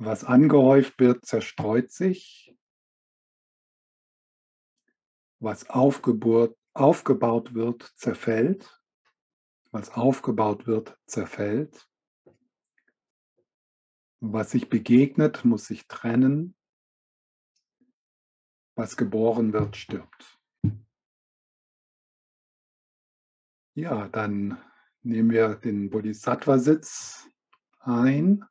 Was angehäuft wird, zerstreut sich. Was aufgebaut wird, zerfällt. Was aufgebaut wird, zerfällt. Was sich begegnet, muss sich trennen. Was geboren wird, stirbt. Ja, dann nehmen wir den Bodhisattva-Sitz ein.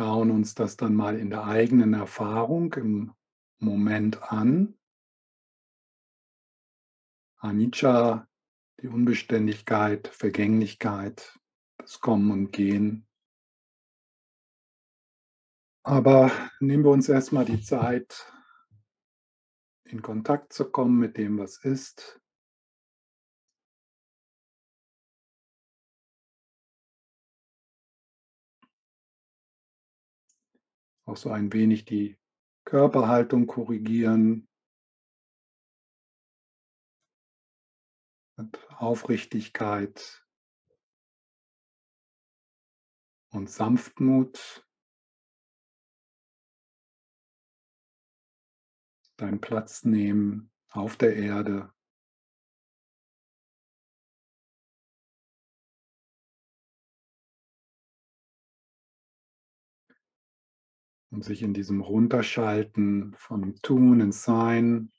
Schauen uns das dann mal in der eigenen Erfahrung im Moment an. Anicca, die Unbeständigkeit, Vergänglichkeit, das Kommen und Gehen. Aber nehmen wir uns erstmal die Zeit, in Kontakt zu kommen mit dem, was ist. Auch so ein wenig die Körperhaltung korrigieren. Mit Aufrichtigkeit und Sanftmut. deinen Platz nehmen auf der Erde. Und sich in diesem Runterschalten von Tun ins Sein,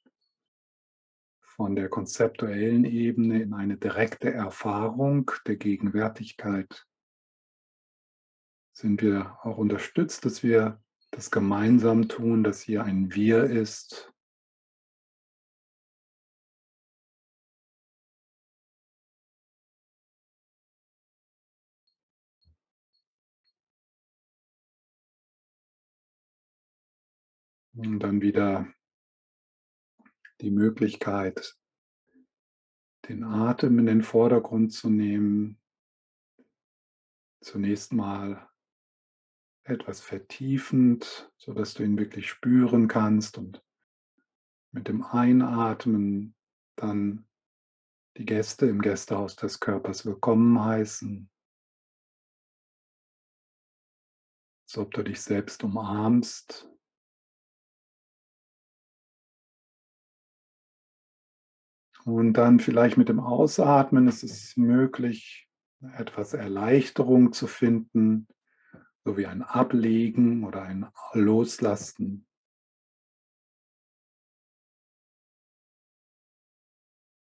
von der konzeptuellen Ebene in eine direkte Erfahrung der Gegenwärtigkeit sind wir auch unterstützt, dass wir das gemeinsam tun, dass hier ein Wir ist, Und dann wieder die Möglichkeit, den Atem in den Vordergrund zu nehmen. Zunächst mal etwas vertiefend, sodass du ihn wirklich spüren kannst und mit dem Einatmen dann die Gäste im Gästehaus des Körpers willkommen heißen. Als ob du dich selbst umarmst Und dann vielleicht mit dem Ausatmen ist es möglich, etwas Erleichterung zu finden, so wie ein Ablegen oder ein Loslassen.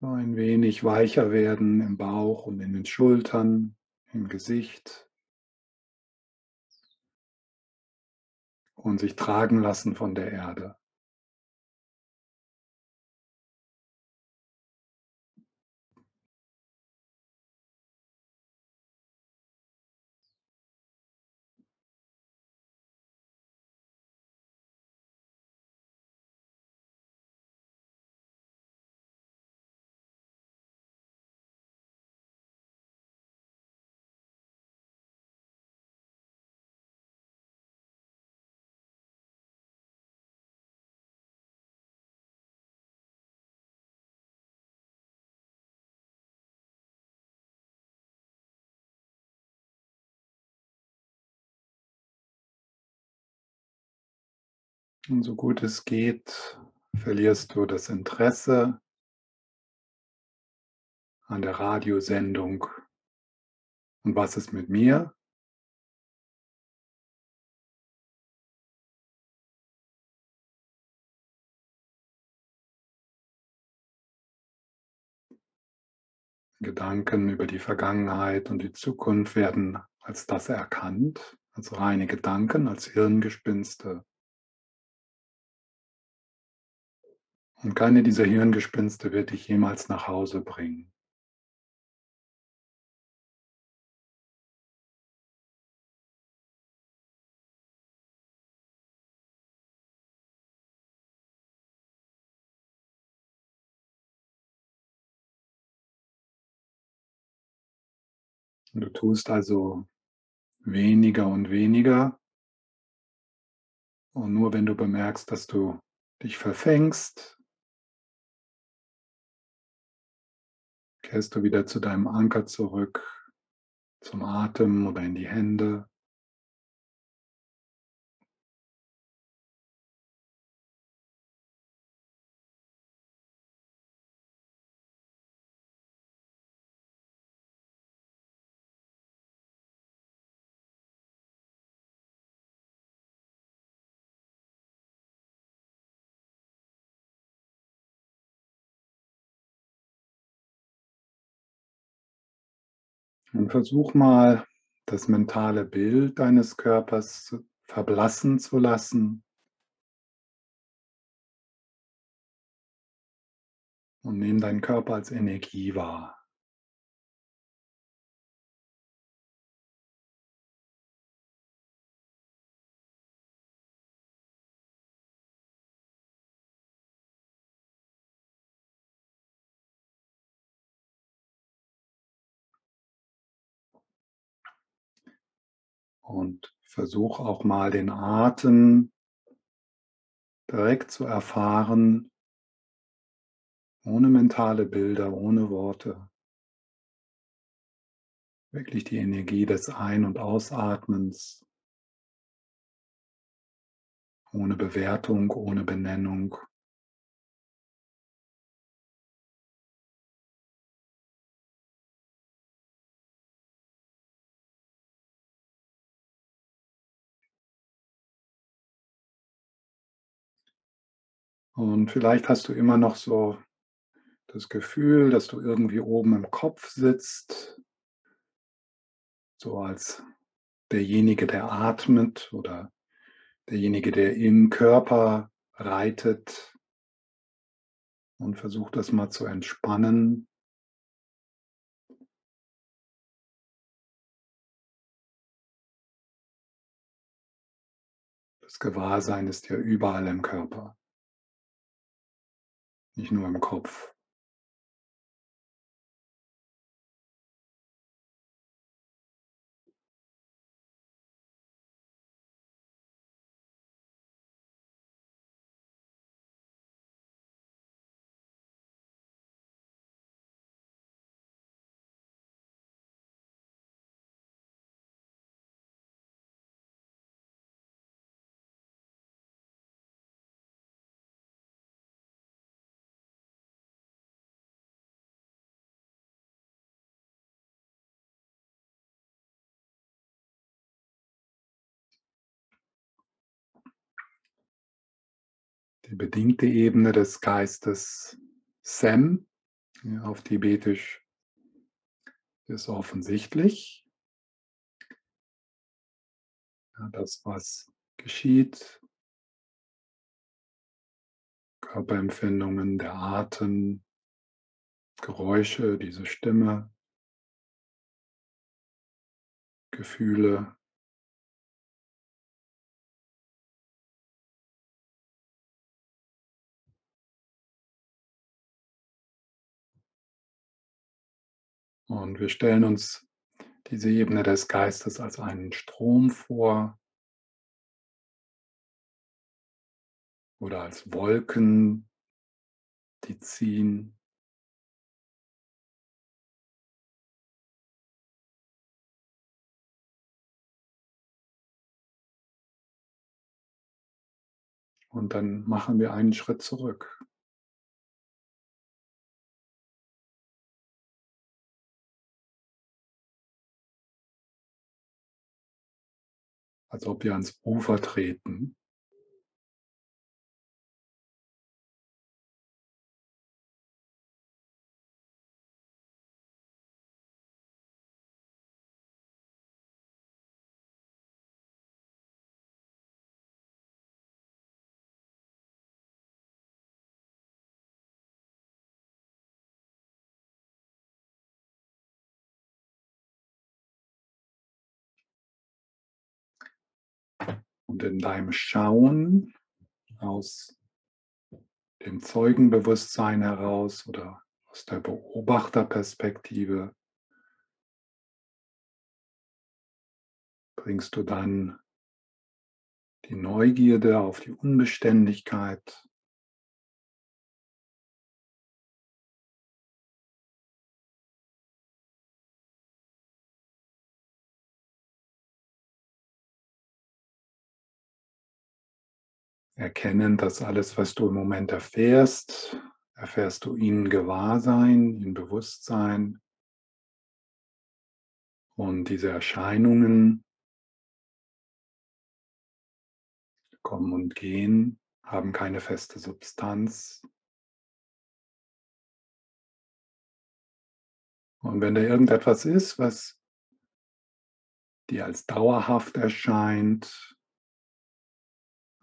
So ein wenig weicher werden im Bauch und in den Schultern, im Gesicht. Und sich tragen lassen von der Erde. Und so gut es geht, verlierst du das Interesse an der Radiosendung. Und was ist mit mir? Gedanken über die Vergangenheit und die Zukunft werden als das erkannt, als reine Gedanken, als Hirngespinste. Und keine dieser Hirngespinste wird dich jemals nach Hause bringen. Du tust also weniger und weniger. Und nur wenn du bemerkst, dass du dich verfängst, kehrst du wieder zu deinem Anker zurück, zum Atem oder in die Hände. Und versuch mal, das mentale Bild deines Körpers verblassen zu lassen. Und nimm deinen Körper als Energie wahr. Und versuch auch mal den Atem direkt zu erfahren, ohne mentale Bilder, ohne Worte. Wirklich die Energie des Ein- und Ausatmens, ohne Bewertung, ohne Benennung. Und vielleicht hast du immer noch so das Gefühl, dass du irgendwie oben im Kopf sitzt, so als derjenige, der atmet oder derjenige, der im Körper reitet. Und versuch das mal zu entspannen. Das Gewahrsein ist ja überall im Körper, nicht nur im Kopf. Bedingte Ebene des Geistes Sem, auf Tibetisch, ist offensichtlich. Das, was geschieht, Körperempfindungen, der Atem, Geräusche, diese Stimme, Gefühle. Und wir stellen uns diese Ebene des Geistes als einen Strom vor oder als Wolken, die ziehen. Und dann machen wir einen Schritt zurück. Als ob wir ans Ufer treten. Und in deinem Schauen aus dem Zeugenbewusstsein heraus oder aus der Beobachterperspektive bringst du dann die Neugierde auf die Unbeständigkeit, Erkennen, dass alles, was du im Moment erfährst, erfährst du in Gewahrsein, in Bewusstsein. Und diese Erscheinungen kommen und gehen, haben keine feste Substanz. Und wenn da irgendetwas ist, was dir als dauerhaft erscheint,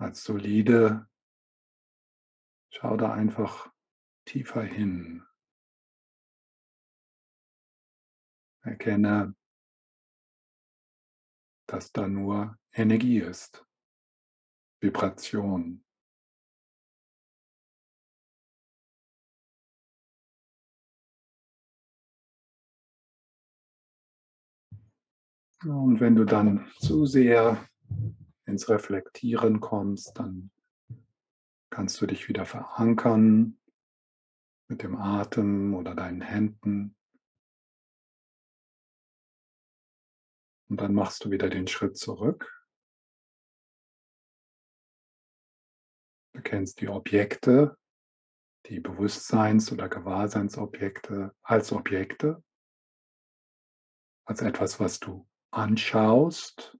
als solide, schau da einfach tiefer hin. Erkenne, dass da nur Energie ist, Vibration. Und wenn du dann zu sehr ins Reflektieren kommst, dann kannst du dich wieder verankern mit dem Atem oder deinen Händen. Und dann machst du wieder den Schritt zurück. Du kennst die Objekte, die Bewusstseins- oder Gewahrseinsobjekte als Objekte, als etwas, was du anschaust,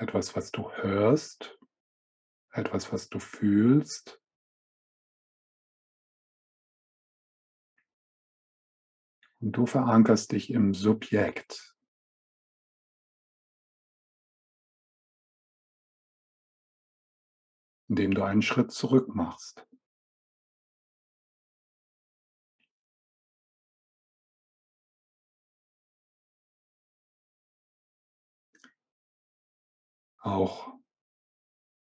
etwas, was du hörst, etwas, was du fühlst. Und du verankerst dich im Subjekt. Indem du einen Schritt zurück machst. Auch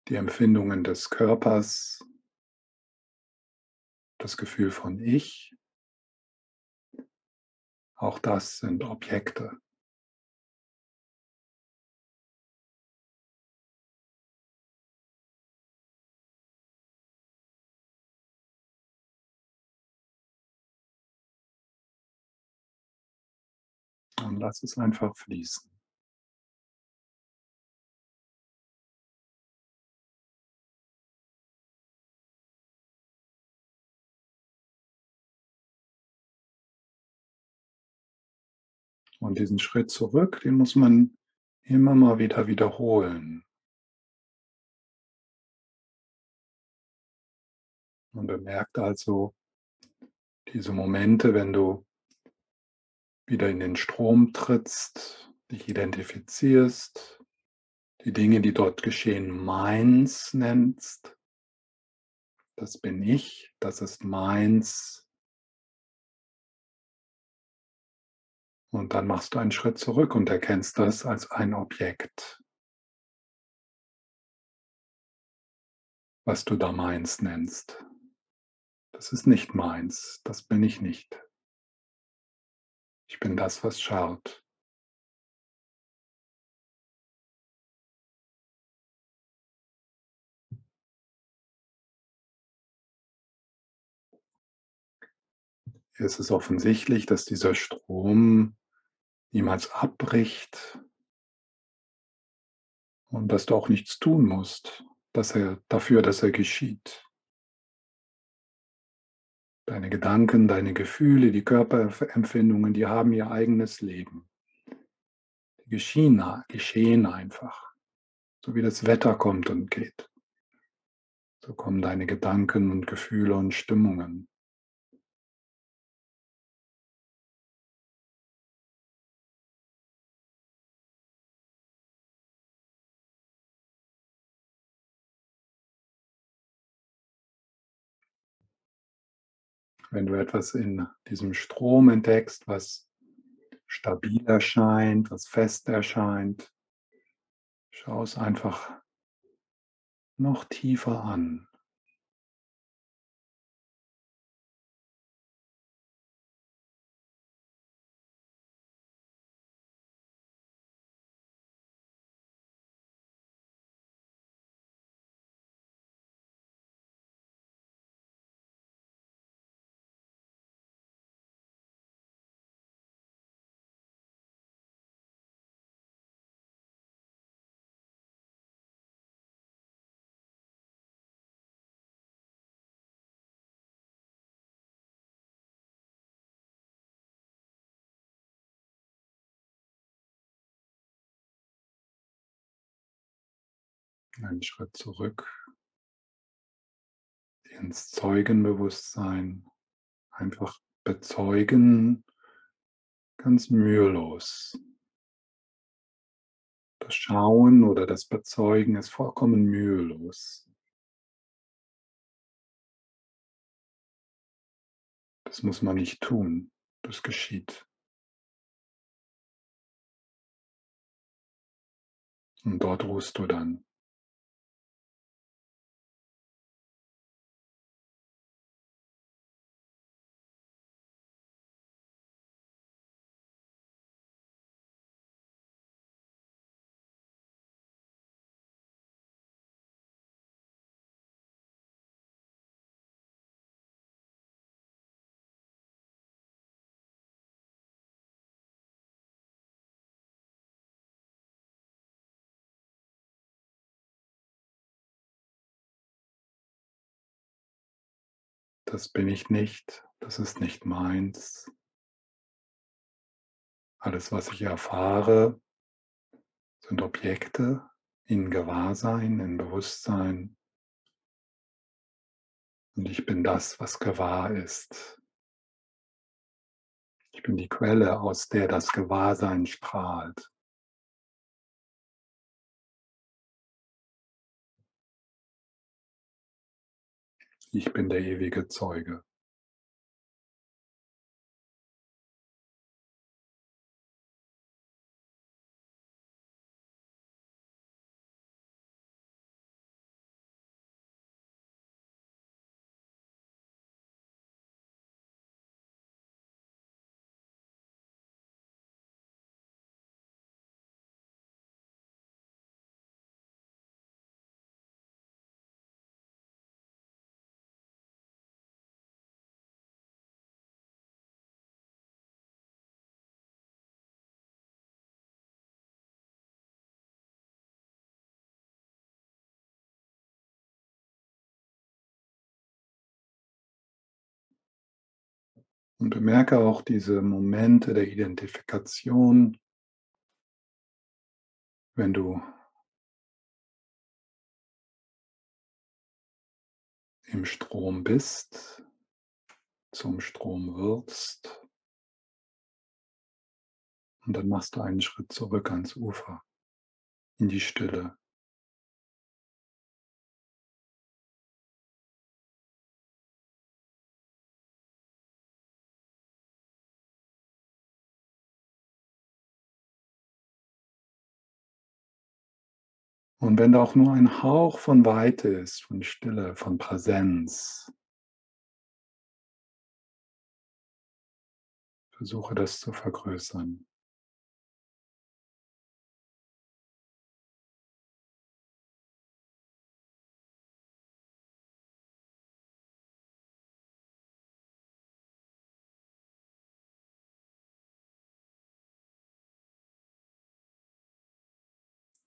die Empfindungen des Körpers, das Gefühl von Ich, auch das sind Objekte. Und lass es einfach fließen. Und diesen Schritt zurück, den muss man immer mal wieder wiederholen. Man bemerkt also diese Momente, wenn du wieder in den Strom trittst, dich identifizierst, die Dinge, die dort geschehen, meins nennst. Das bin ich, das ist meins, Und dann machst du einen Schritt zurück und erkennst das als ein Objekt, was du da meins nennst. Das ist nicht meins, das bin ich nicht. Ich bin das, was schaut. Es ist offensichtlich, dass dieser Strom niemals abbricht und dass du auch nichts tun musst, dass er dafür, dass er geschieht. Deine Gedanken, deine Gefühle, die Körperempfindungen, die haben ihr eigenes Leben. Die geschehen, geschehen einfach. So wie das Wetter kommt und geht. So kommen deine Gedanken und Gefühle und Stimmungen. Wenn du etwas in diesem Strom entdeckst, was stabil erscheint, was fest erscheint, schau es einfach noch tiefer an. Einen Schritt zurück ins Zeugenbewusstsein. Einfach bezeugen, ganz mühelos. Das Schauen oder das Bezeugen ist vollkommen mühelos. Das muss man nicht tun, das geschieht. Und dort ruhst du dann. Das bin ich nicht, das ist nicht meins. Alles, was ich erfahre, sind Objekte in Gewahrsein, in Bewusstsein. Und ich bin das, was gewahr ist. Ich bin die Quelle, aus der das Gewahrsein strahlt. Ich bin der ewige Zeuge. Und bemerke auch diese Momente der Identifikation, wenn du im Strom bist, zum Strom wirst. Und dann machst du einen Schritt zurück ans Ufer, in die Stille. Und wenn da auch nur ein Hauch von Weite ist, von Stille, von Präsenz, versuche das zu vergrößern.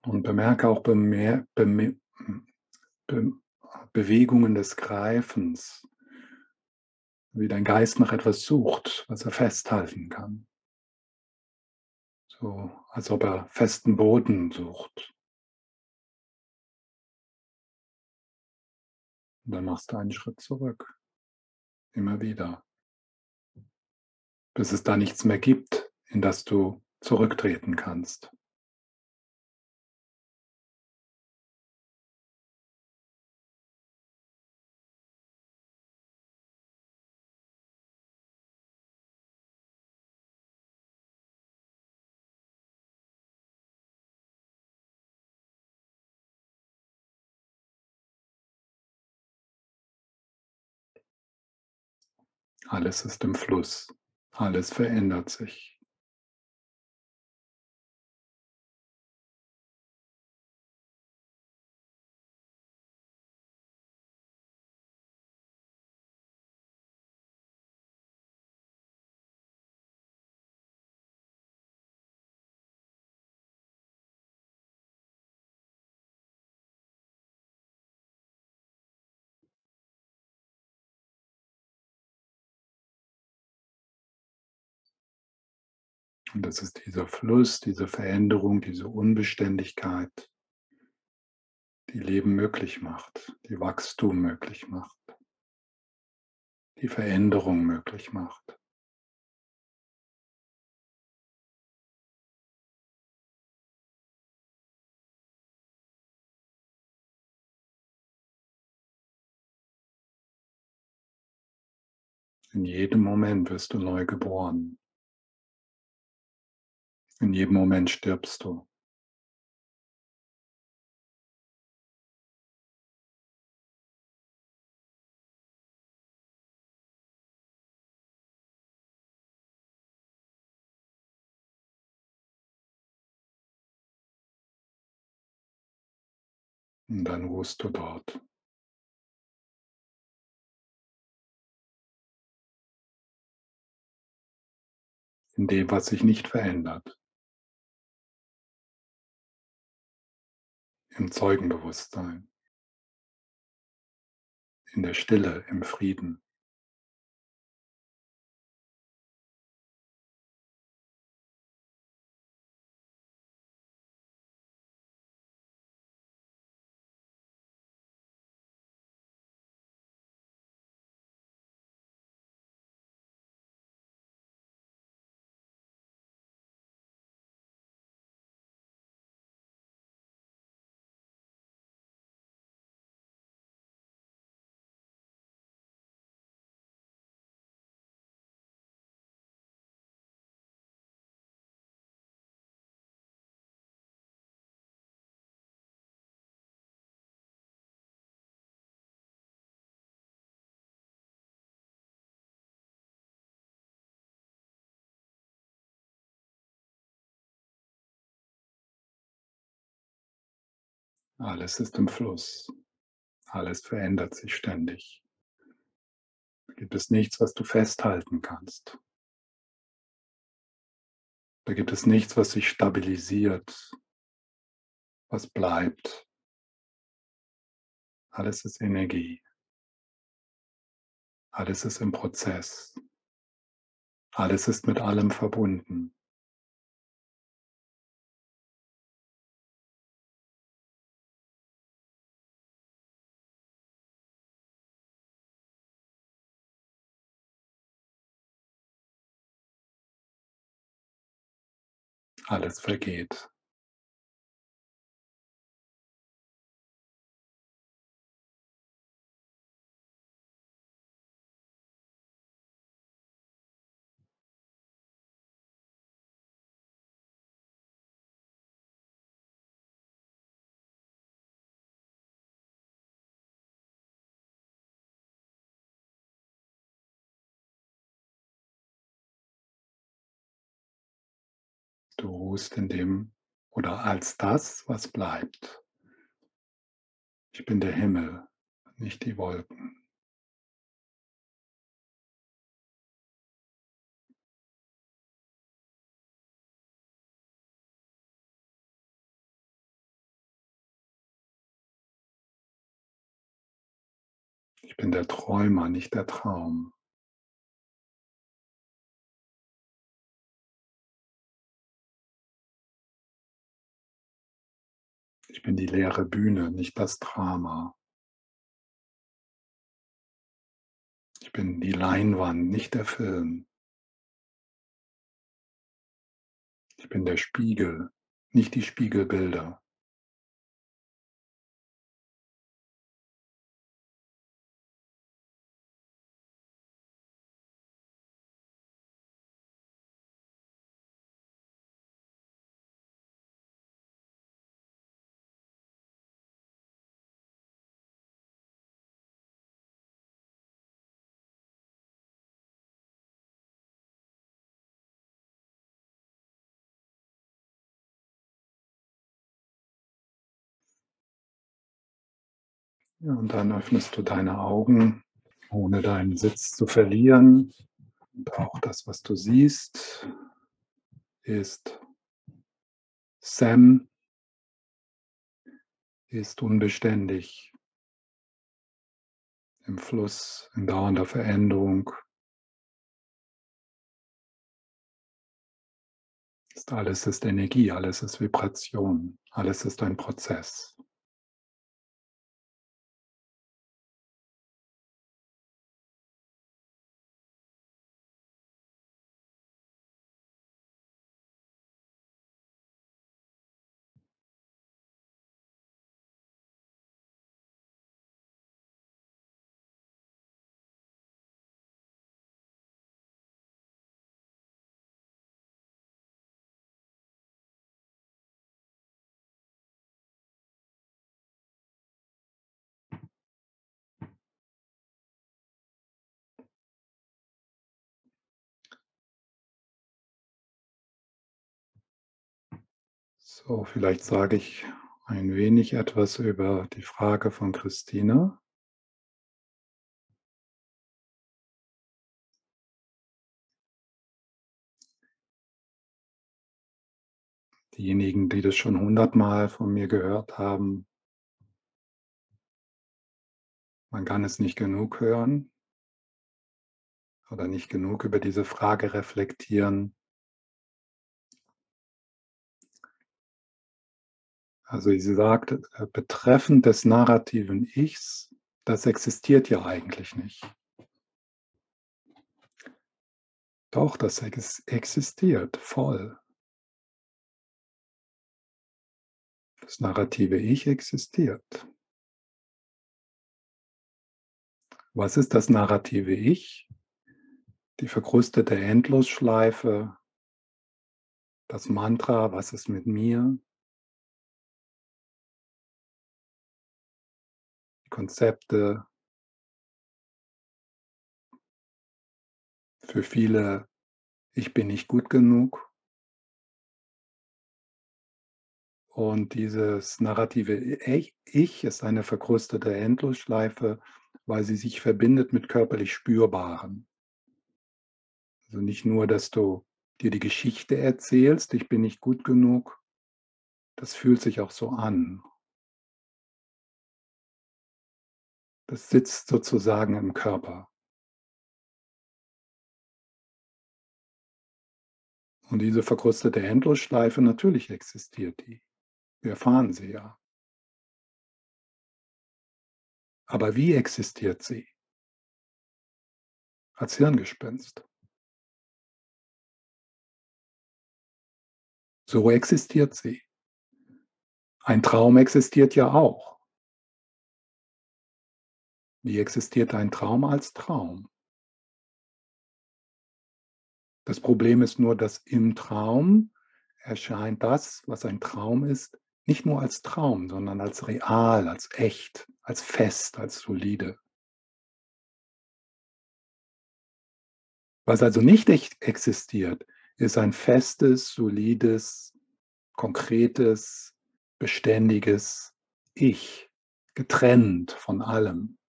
Und bemerke auch Bemer Beme Be Bewegungen des Greifens, wie dein Geist nach etwas sucht, was er festhalten kann. So, als ob er festen Boden sucht. Und dann machst du einen Schritt zurück. Immer wieder. Bis es da nichts mehr gibt, in das du zurücktreten kannst. Alles ist im Fluss. Alles verändert sich. Und das ist dieser Fluss, diese Veränderung, diese Unbeständigkeit, die Leben möglich macht, die Wachstum möglich macht, die Veränderung möglich macht. In jedem Moment wirst du neu geboren. In jedem Moment stirbst du. Und dann ruhst du dort. In dem, was sich nicht verändert. Im Zeugenbewusstsein. In der Stille, im Frieden. Alles ist im Fluss. Alles verändert sich ständig. Da gibt es nichts, was du festhalten kannst. Da gibt es nichts, was sich stabilisiert, was bleibt. Alles ist Energie. Alles ist im Prozess. Alles ist mit allem verbunden. Alles vergeht. Ruhst in dem oder als das, was bleibt. Ich bin der Himmel, nicht die Wolken. Ich bin der Träumer, nicht der Traum. Ich bin die leere Bühne, nicht das Drama. Ich bin die Leinwand, nicht der Film. Ich bin der Spiegel, nicht die Spiegelbilder. Und dann öffnest du deine Augen, ohne deinen Sitz zu verlieren. Und auch das, was du siehst, ist Sam, ist unbeständig, im Fluss, in dauernder Veränderung. Alles ist Energie, alles ist Vibration, alles ist ein Prozess. So, vielleicht sage ich ein wenig etwas über die Frage von Christine. Diejenigen, die das schon hundertmal von mir gehört haben, man kann es nicht genug hören oder nicht genug über diese Frage reflektieren. Also sie sagt, äh, betreffend des narrativen Ichs, das existiert ja eigentlich nicht. Doch, das existiert voll. Das narrative Ich existiert. Was ist das narrative Ich? Die verkrustete Endlosschleife, das Mantra, was ist mit mir? Konzepte für viele, ich bin nicht gut genug. Und dieses narrative Ich ist eine verkrustete Endlosschleife, weil sie sich verbindet mit körperlich Spürbaren. Also nicht nur, dass du dir die Geschichte erzählst, ich bin nicht gut genug, das fühlt sich auch so an. Das sitzt sozusagen im Körper. Und diese verkrustete Endlosschleife, natürlich existiert die. Wir erfahren sie ja. Aber wie existiert sie? Als Hirngespenst. So existiert sie. Ein Traum existiert ja auch. Wie existiert ein Traum als Traum? Das Problem ist nur, dass im Traum erscheint das, was ein Traum ist, nicht nur als Traum, sondern als real, als echt, als fest, als solide. Was also nicht echt existiert, ist ein festes, solides, konkretes, beständiges Ich, getrennt von allem.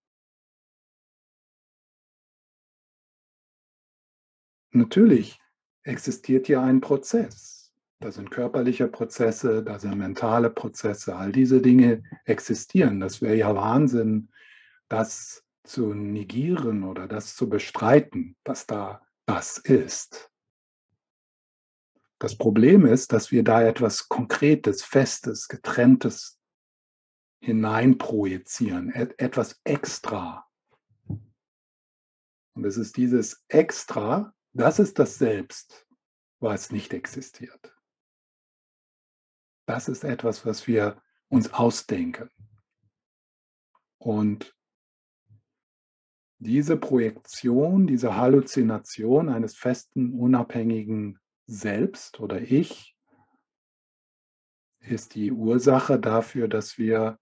Natürlich existiert hier ein Prozess. Da sind körperliche Prozesse, da sind mentale Prozesse. All diese Dinge existieren. Das wäre ja Wahnsinn, das zu negieren oder das zu bestreiten, dass da das ist. Das Problem ist, dass wir da etwas Konkretes, Festes, Getrenntes hineinprojizieren, etwas extra. Und es ist dieses Extra, das ist das Selbst, was nicht existiert. Das ist etwas, was wir uns ausdenken. Und diese Projektion, diese Halluzination eines festen, unabhängigen Selbst oder Ich ist die Ursache dafür, dass wir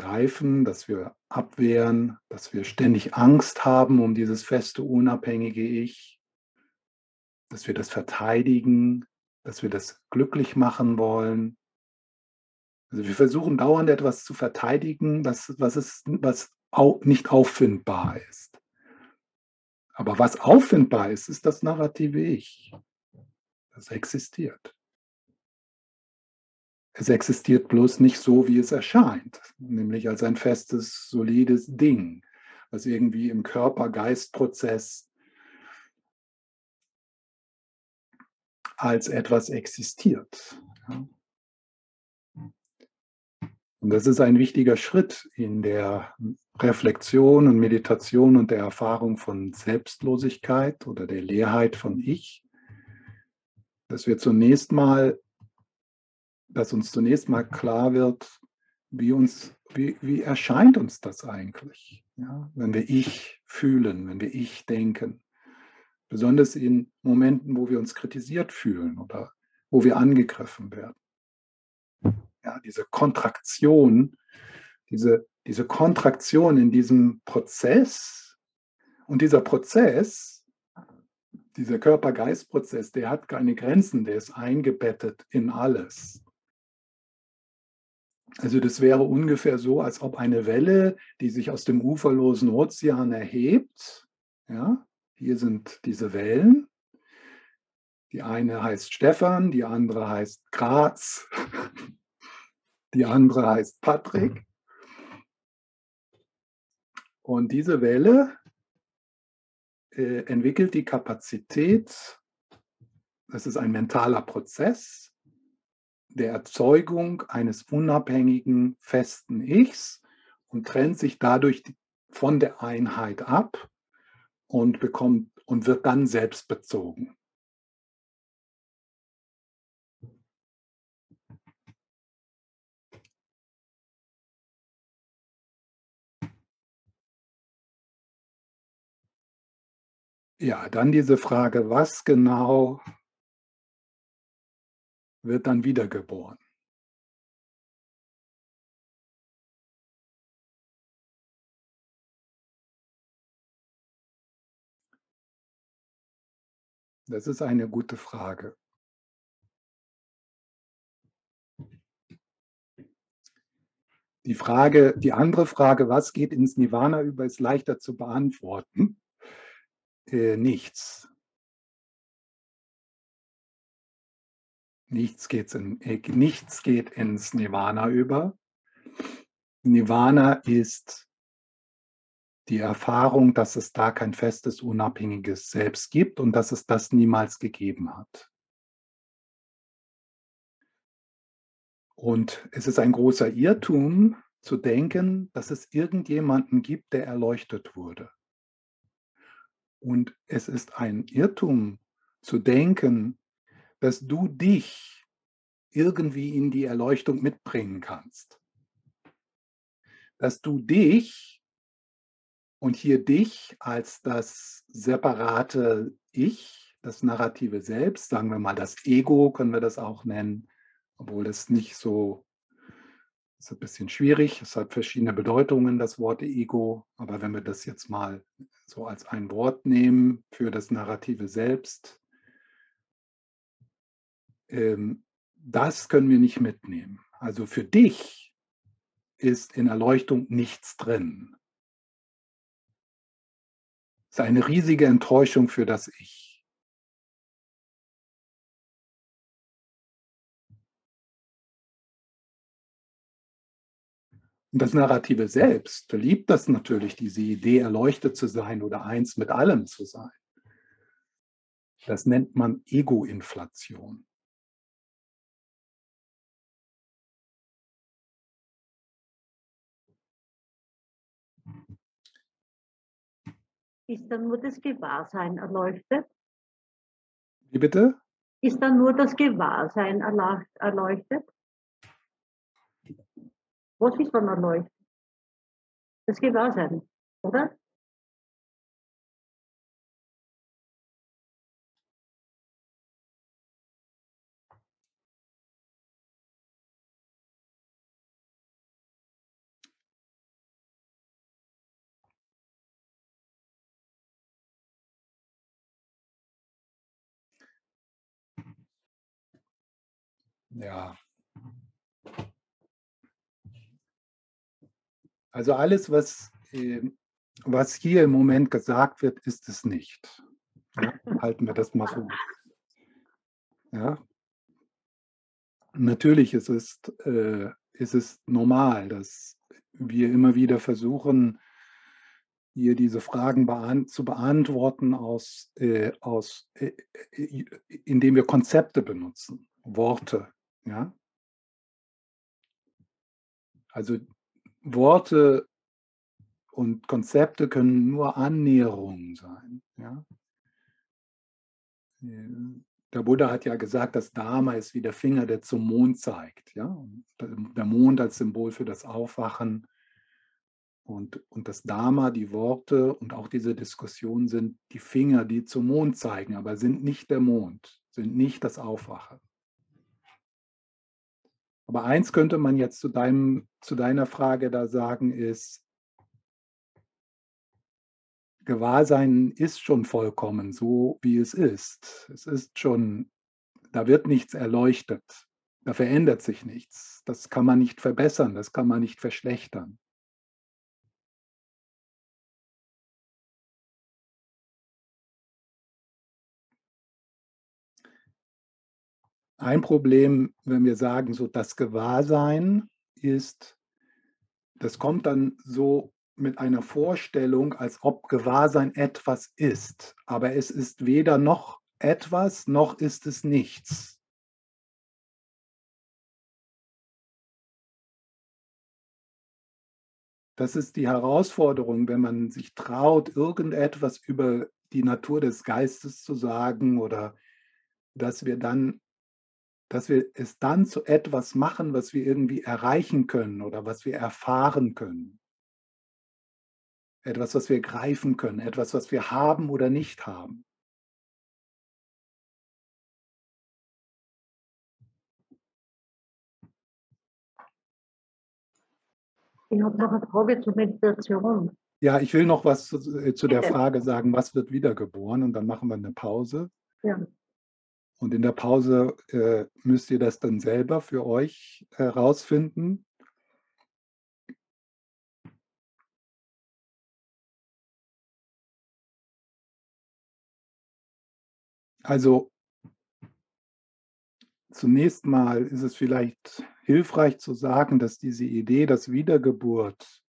greifen, dass wir abwehren, dass wir ständig Angst haben um dieses feste, unabhängige Ich, dass wir das verteidigen, dass wir das glücklich machen wollen. Also wir versuchen dauernd etwas zu verteidigen, was, was, ist, was au, nicht auffindbar ist. Aber was auffindbar ist, ist das narrative Ich. Das existiert. Es existiert bloß nicht so, wie es erscheint, nämlich als ein festes, solides Ding, was irgendwie im Körper-Geist-Prozess als etwas existiert. Und das ist ein wichtiger Schritt in der Reflexion und Meditation und der Erfahrung von Selbstlosigkeit oder der Leerheit von Ich, dass wir zunächst mal dass uns zunächst mal klar wird, wie, uns, wie, wie erscheint uns das eigentlich, ja, wenn wir Ich fühlen, wenn wir Ich denken. Besonders in Momenten, wo wir uns kritisiert fühlen oder wo wir angegriffen werden. Ja, diese Kontraktion, diese, diese Kontraktion in diesem Prozess und dieser Prozess dieser Körper-Geist-Prozess, der hat keine Grenzen, der ist eingebettet in alles. Also das wäre ungefähr so, als ob eine Welle, die sich aus dem uferlosen Ozean erhebt, ja, hier sind diese Wellen. Die eine heißt Stefan, die andere heißt Graz, die andere heißt Patrick. Und diese Welle äh, entwickelt die Kapazität, das ist ein mentaler Prozess, der Erzeugung eines unabhängigen, festen Ichs und trennt sich dadurch von der Einheit ab und bekommt und wird dann selbstbezogen. Ja, dann diese Frage, was genau wird dann wiedergeboren? Das ist eine gute Frage. Die Frage, die andere Frage, was geht ins Nirvana über, ist leichter zu beantworten. Äh, nichts. Nichts, geht's in, äh, nichts geht ins Nirvana über. Nirvana ist die Erfahrung, dass es da kein festes, unabhängiges Selbst gibt und dass es das niemals gegeben hat. Und es ist ein großer Irrtum zu denken, dass es irgendjemanden gibt, der erleuchtet wurde. Und es ist ein Irrtum zu denken, dass du dich irgendwie in die Erleuchtung mitbringen kannst. Dass du dich und hier dich als das separate Ich, das narrative Selbst, sagen wir mal das Ego, können wir das auch nennen, obwohl das nicht so ist ein bisschen schwierig. Es hat verschiedene Bedeutungen, das Wort Ego. Aber wenn wir das jetzt mal so als ein Wort nehmen für das narrative Selbst, ähm, das können wir nicht mitnehmen. Also für dich ist in Erleuchtung nichts drin. Es ist eine riesige Enttäuschung für das Ich. Und das narrative Selbst liebt das natürlich, diese Idee, erleuchtet zu sein oder eins mit allem zu sein. Das nennt man Ego-Inflation. Ist dann nur das Gewahrsein erleuchtet? Wie bitte? Ist dann nur das Gewahrsein erleuchtet? Was ist dann erleuchtet? Das Gewahrsein, oder? Ja. Also alles, was, ähm, was hier im Moment gesagt wird, ist es nicht. Ja, halten wir das mal so. Ja. Natürlich ist es, äh, ist normal, dass wir immer wieder versuchen, hier diese Fragen beant zu beantworten, aus, äh, aus, äh, äh indem wir Konzepte benutzen, Worte. Ja? Also Worte und Konzepte können nur Annäherungen sein. Ja? Der Buddha hat ja gesagt, dass Dharma ist wie der Finger, der zum Mond zeigt. Ja? Der Mond als Symbol für das Aufwachen. Und, und das Dharma, die Worte und auch diese Diskussion sind die Finger, die zum Mond zeigen, aber sind nicht der Mond, sind nicht das Aufwachen. Aber eins könnte man jetzt zu, deinem, zu deiner Frage da sagen, ist, Gewahrsein ist schon vollkommen so, wie es ist. Es ist schon da wird nichts erleuchtet. Da verändert sich nichts. Das kann man nicht verbessern, das kann man nicht verschlechtern. Ein Problem, wenn wir sagen, so das Gewahrsein ist, das kommt dann so mit einer Vorstellung, als ob Gewahrsein etwas ist, aber es ist weder noch etwas, noch ist es nichts. Das ist die Herausforderung, wenn man sich traut, irgendetwas über die Natur des Geistes zu sagen oder dass wir dann dass wir es dann zu etwas machen, was wir irgendwie erreichen können oder was wir erfahren können. Etwas, was wir greifen können, etwas, was wir haben oder nicht haben. Ich habe noch eine Frage zur Meditation. Ja, ich will noch was zu, äh, zu der Frage sagen, was wird wiedergeboren? Und dann machen wir eine Pause. Ja. Und in der Pause äh, müsst ihr das dann selber für euch herausfinden. Also zunächst mal ist es vielleicht hilfreich zu sagen, dass diese Idee, dass Wiedergeburt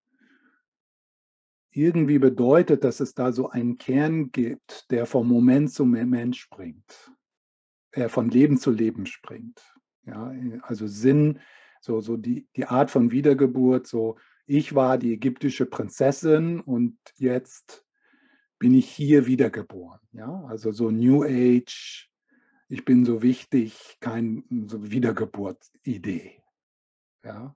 irgendwie bedeutet, dass es da so einen Kern gibt, der vom Moment zum Moment springt, äh, von Leben zu Leben springt. Ja, also Sinn, so, so die, die Art von Wiedergeburt, so ich war die ägyptische Prinzessin und jetzt bin ich hier wiedergeboren. Ja, also so New Age, ich bin so wichtig, kein so Wiedergeburt-Idee. Ja.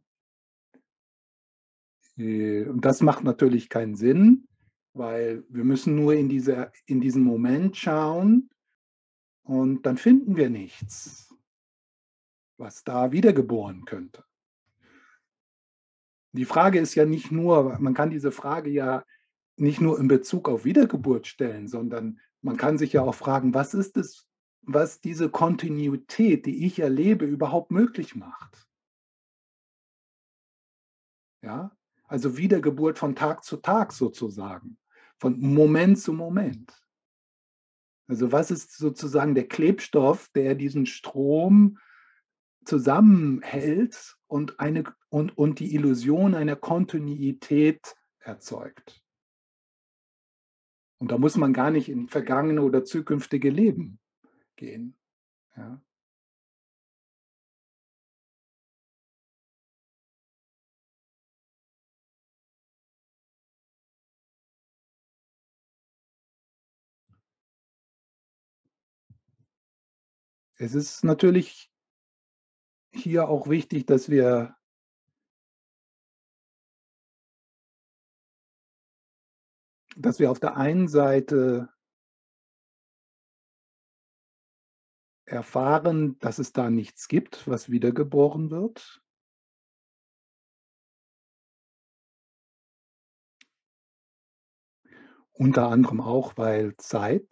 Äh, und das macht natürlich keinen Sinn, weil wir müssen nur in, diese, in diesen Moment schauen und dann finden wir nichts, was da wiedergeboren könnte. Die Frage ist ja nicht nur, man kann diese Frage ja nicht nur in Bezug auf Wiedergeburt stellen, sondern man kann sich ja auch fragen, was ist es, was diese Kontinuität, die ich erlebe, überhaupt möglich macht? Ja, also Wiedergeburt von Tag zu Tag sozusagen, von Moment zu Moment. Also was ist sozusagen der Klebstoff, der diesen Strom zusammenhält und, eine, und, und die Illusion einer Kontinuität erzeugt? Und da muss man gar nicht in vergangene oder zukünftige Leben gehen. Ja. Es ist natürlich hier auch wichtig, dass wir dass wir auf der einen Seite erfahren, dass es da nichts gibt, was wiedergeboren wird. Unter anderem auch, weil Zeit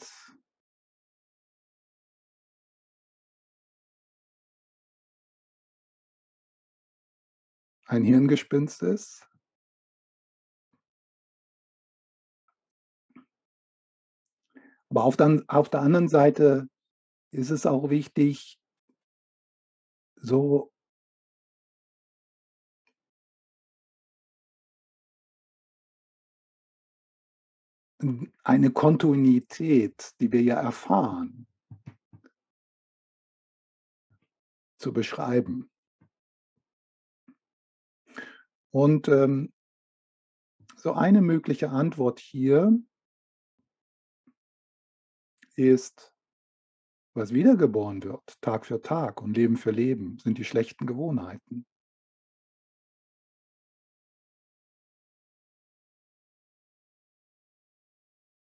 ein Hirngespinst ist. Aber auf, dann, auf der anderen Seite ist es auch wichtig, so eine Kontinuität, die wir ja erfahren, zu beschreiben. Und ähm, so eine mögliche Antwort hier ist, was wiedergeboren wird, Tag für Tag und Leben für Leben, sind die schlechten Gewohnheiten.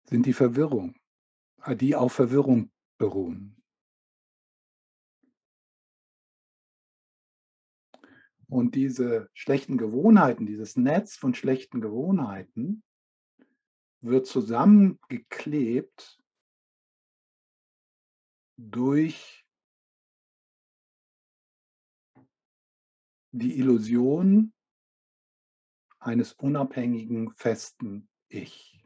Sind die Verwirrung, äh, die auf Verwirrung beruhen. Und diese schlechten Gewohnheiten, dieses Netz von schlechten Gewohnheiten, wird zusammengeklebt durch die Illusion eines unabhängigen, festen Ich.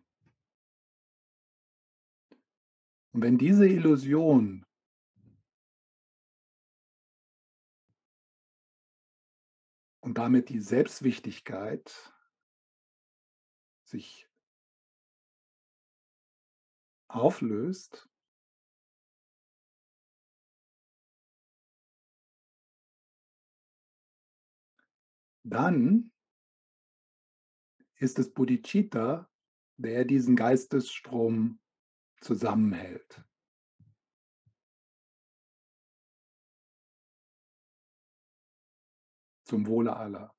Und wenn diese Illusion und damit die Selbstwichtigkeit sich auflöst, dann ist es Bodhicitta, der diesen Geistesstrom zusammenhält. Zum Wohle aller.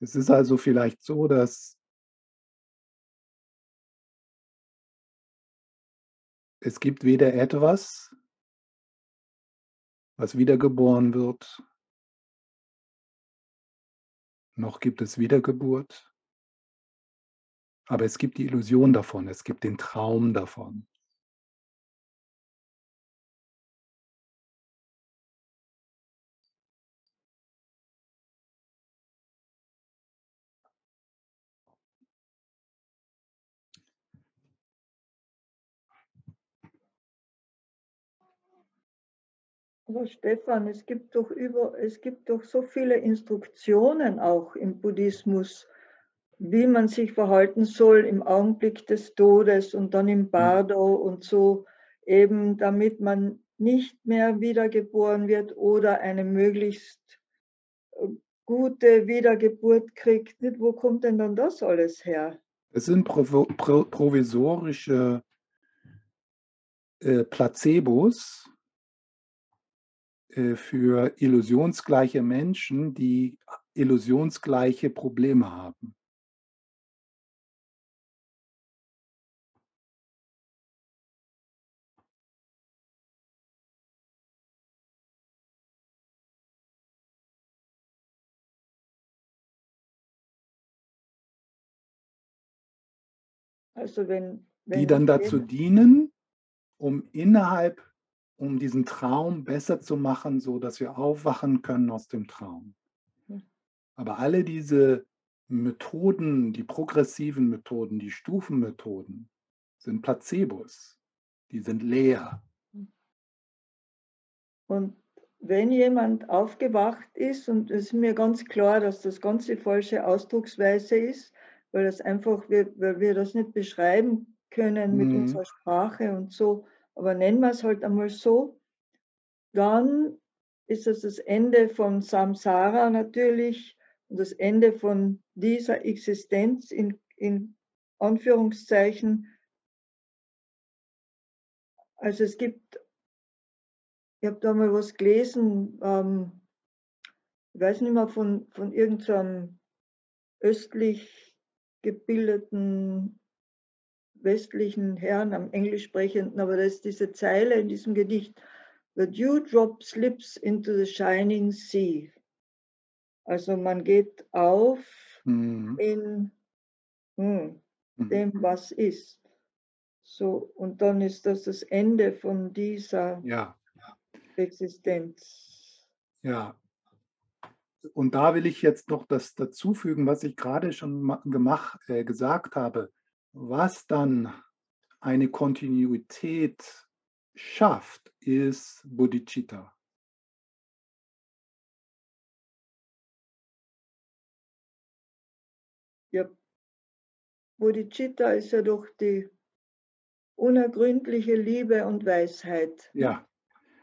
Es ist also vielleicht so, dass es gibt weder etwas, was wiedergeboren wird, noch gibt es Wiedergeburt, aber es gibt die Illusion davon, es gibt den Traum davon. Aber Stefan, es gibt doch über, es gibt doch so viele Instruktionen auch im Buddhismus, wie man sich verhalten soll im Augenblick des Todes und dann im Bardo und so, eben damit man nicht mehr wiedergeboren wird oder eine möglichst äh, gute Wiedergeburt kriegt. Wo kommt denn dann das alles her? Es sind provisorische äh, Placebos, für illusionsgleiche Menschen, die illusionsgleiche Probleme haben. Also wenn, wenn die dann dazu dienen, um innerhalb um diesen Traum besser zu machen, so dass wir aufwachen können aus dem Traum. Hm. Aber alle diese Methoden, die progressiven Methoden, die Stufenmethoden, sind Placebos. Die sind leer. Und wenn jemand aufgewacht ist, und es ist mir ganz klar, dass das ganz die falsche Ausdrucksweise ist, weil, das einfach, wir, weil wir das nicht beschreiben können mit Mhm. unserer Sprache und so, aber nennen wir es halt einmal so, dann ist es das Ende von Samsara natürlich und das Ende von dieser Existenz in, in Anführungszeichen. Also es gibt, ich habe da mal was gelesen, ähm, ich weiß nicht mehr, von, von irgendeinem östlich gebildeten westlichen Herren, am Englisch sprechenden, aber da ist diese Zeile in diesem Gedicht, The dewdrop slips into the shining sea. Also man geht auf Mhm. in hm, Mhm. dem, was ist. So, und dann ist das das Ende von dieser Ja, Existenz. ja. Und da will ich jetzt noch das dazufügen, was ich gerade schon ma- gemach, äh, gesagt habe. Was dann eine Kontinuität schafft, ist Bodhicitta. Ja, Bodhicitta ist ja doch die unergründliche Liebe und Weisheit. Ja,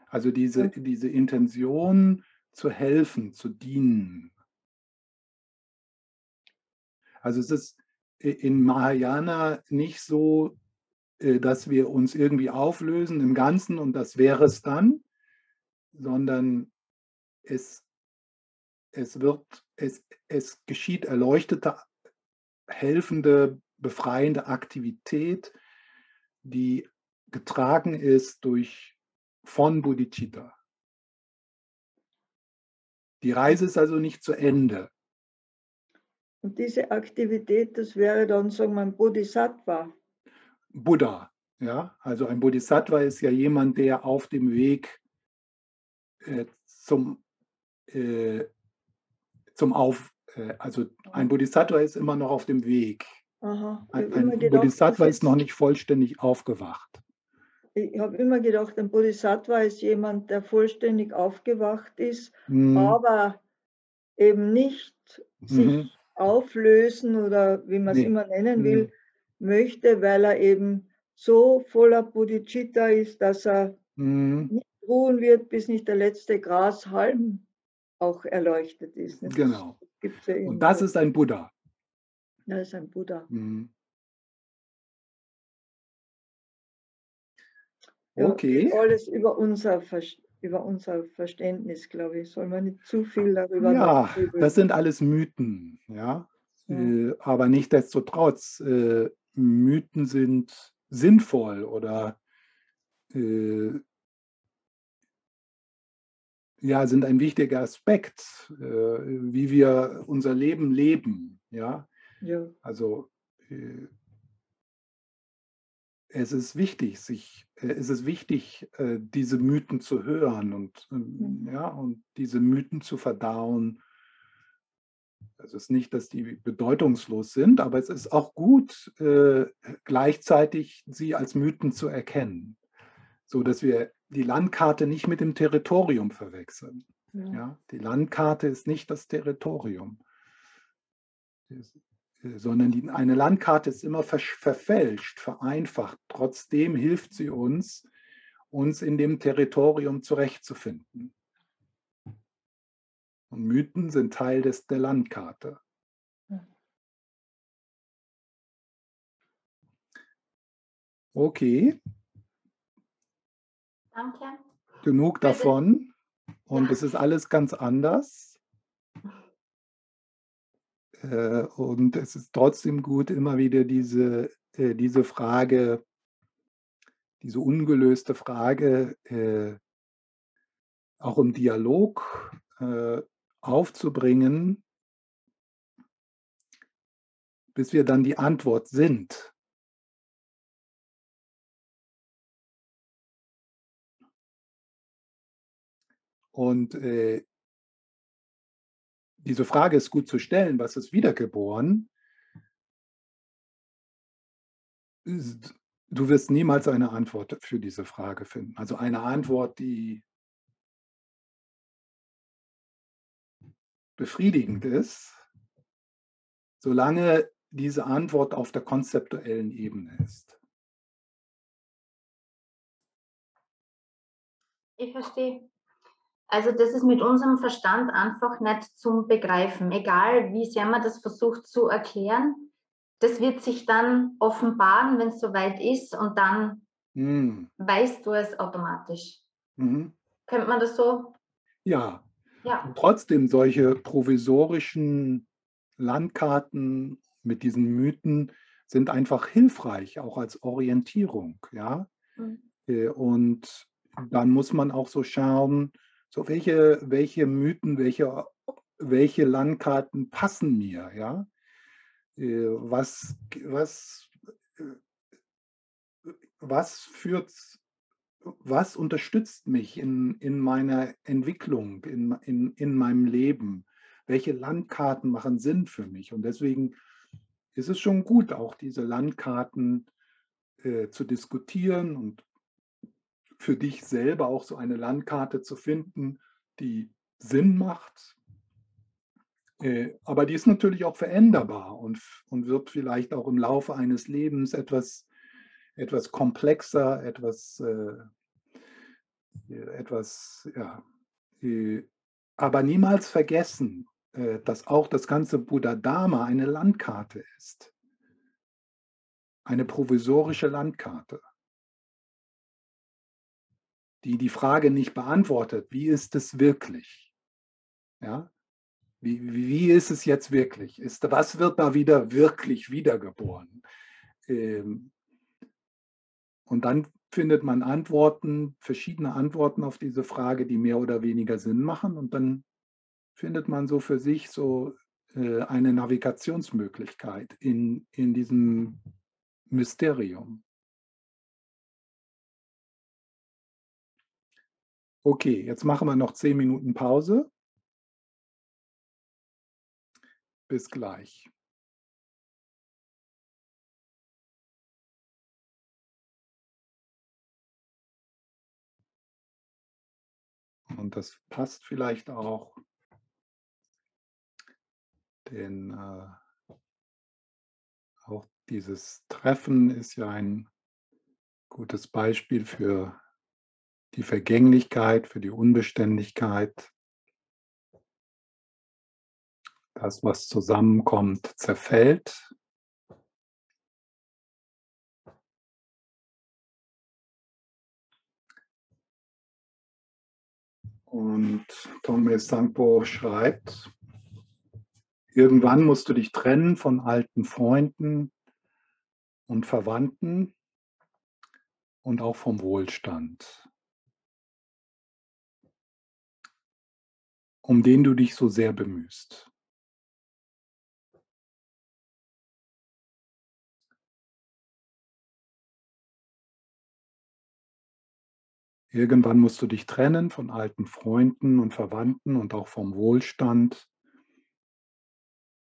also diese, diese Intention zu helfen, zu dienen. Also es ist in Mahayana nicht so, äh, dass wir uns irgendwie auflösen im Ganzen und das wäre es dann, sondern es, es wird, es, es geschieht erleuchtete, helfende, befreiende Aktivität, die getragen ist durch von Bodhicitta. Die Reise ist also nicht zu Ende. Und diese Aktivität, das wäre dann, sagen wir, ein Bodhisattva. Buddha, ja, also ein Bodhisattva ist ja jemand, der auf dem Weg äh, zum, äh, zum Auf, äh, also ein Bodhisattva ist immer noch auf dem Weg. Aha. Ein, ein gedacht, Bodhisattva ist noch nicht vollständig aufgewacht. Ich habe immer gedacht, ein Bodhisattva ist jemand, der vollständig aufgewacht ist, Hm, aber eben nicht sich mhm, auflösen oder wie man es Nee. immer nennen will, hm, möchte, weil er eben so voller Bodhicitta ist, dass er hm, nicht ruhen wird, bis nicht der letzte Grashalm auch erleuchtet ist. nicht? Genau. Das ja Und das ist ein Buddha. Das ist ein Buddha. Hm. Ja, Okay. Alles über unser, Ver- über unser Verständnis, glaube ich. Soll man nicht zu viel darüber Ja, das sind alles Mythen, ja. Ja. Äh, aber nichtsdestotrotz, äh, Mythen sind sinnvoll oder äh, ja, sind ein wichtiger Aspekt, äh, wie wir unser Leben leben, ja. Ja. Also äh, es ist wichtig, sich, äh, es ist wichtig, äh, diese Mythen zu hören und ähm, Mhm. ja und diese Mythen zu verdauen. Es ist nicht, dass die bedeutungslos sind, aber es ist auch gut, äh, gleichzeitig sie als Mythen zu erkennen, so dass wir die Landkarte nicht mit dem Territorium verwechseln. Ja. Ja, die Landkarte ist nicht das Territorium, sondern die, eine Landkarte ist immer versch- verfälscht, vereinfacht. Trotzdem hilft sie uns, uns in dem Territorium zurechtzufinden. Und Mythen sind Teil des, der Landkarte. Okay, Danke. genug davon. Und es ist alles ganz anders. Äh, Und es ist trotzdem gut, immer wieder diese, äh, diese Frage, diese ungelöste Frage äh, auch im Dialog äh, aufzubringen, bis wir dann die Antwort sind. Und äh, diese Frage ist gut zu stellen, was ist wiedergeboren? Du wirst niemals eine Antwort für diese Frage finden. Also eine Antwort, die befriedigend ist, solange diese Antwort auf der konzeptuellen Ebene ist. Ich verstehe. Also das ist mit unserem Verstand einfach nicht zum Begreifen. Egal, wie sehr man das versucht zu erklären, das wird sich dann offenbaren, wenn es soweit ist und dann Hm, weißt du es automatisch. mhm. Könnte man das so? Ja, Ja. Und trotzdem solche provisorischen Landkarten mit diesen Mythen sind einfach hilfreich, auch als Orientierung, ja. Mhm. Äh, Und dann muss man auch so schauen, so welche, welche Mythen, welche, welche Landkarten passen mir, ja. Äh, Was, was, äh, was führt, was unterstützt mich in, in meiner Entwicklung, in, in, in meinem Leben? Welche Landkarten machen Sinn für mich? Und deswegen ist es schon gut, auch diese Landkarten äh, zu diskutieren und für dich selber auch so eine Landkarte zu finden, die Sinn macht. Äh, aber die ist natürlich auch veränderbar und, und wird vielleicht auch im Laufe eines Lebens etwas, etwas komplexer, etwas, äh, äh, etwas, ja, äh, aber niemals vergessen, dass auch das ganze Buddha Dharma eine Landkarte ist. Eine provisorische Landkarte, die die Frage nicht beantwortet, wie ist es wirklich? Ja? Wie, wie ist es jetzt wirklich? Ist, was wird da wieder wirklich wiedergeboren? Ähm, und dann findet man Antworten, verschiedene Antworten auf diese Frage, die mehr oder weniger Sinn machen. Und dann findet man so für sich so äh, eine Navigationsmöglichkeit in, in diesem Mysterium. Okay, jetzt machen wir noch zehn Minuten Pause. Bis gleich. Und das passt vielleicht auch, denn äh, auch dieses Treffen ist ja ein gutes Beispiel für die Vergänglichkeit, für die Unbeständigkeit. Das, was zusammenkommt, zerfällt. Und Tongme Sangpo schreibt, irgendwann musst du dich trennen von alten Freunden und Verwandten und auch vom Wohlstand. Um den du dich so sehr bemühst. Irgendwann musst du dich trennen von alten Freunden und Verwandten und auch vom Wohlstand,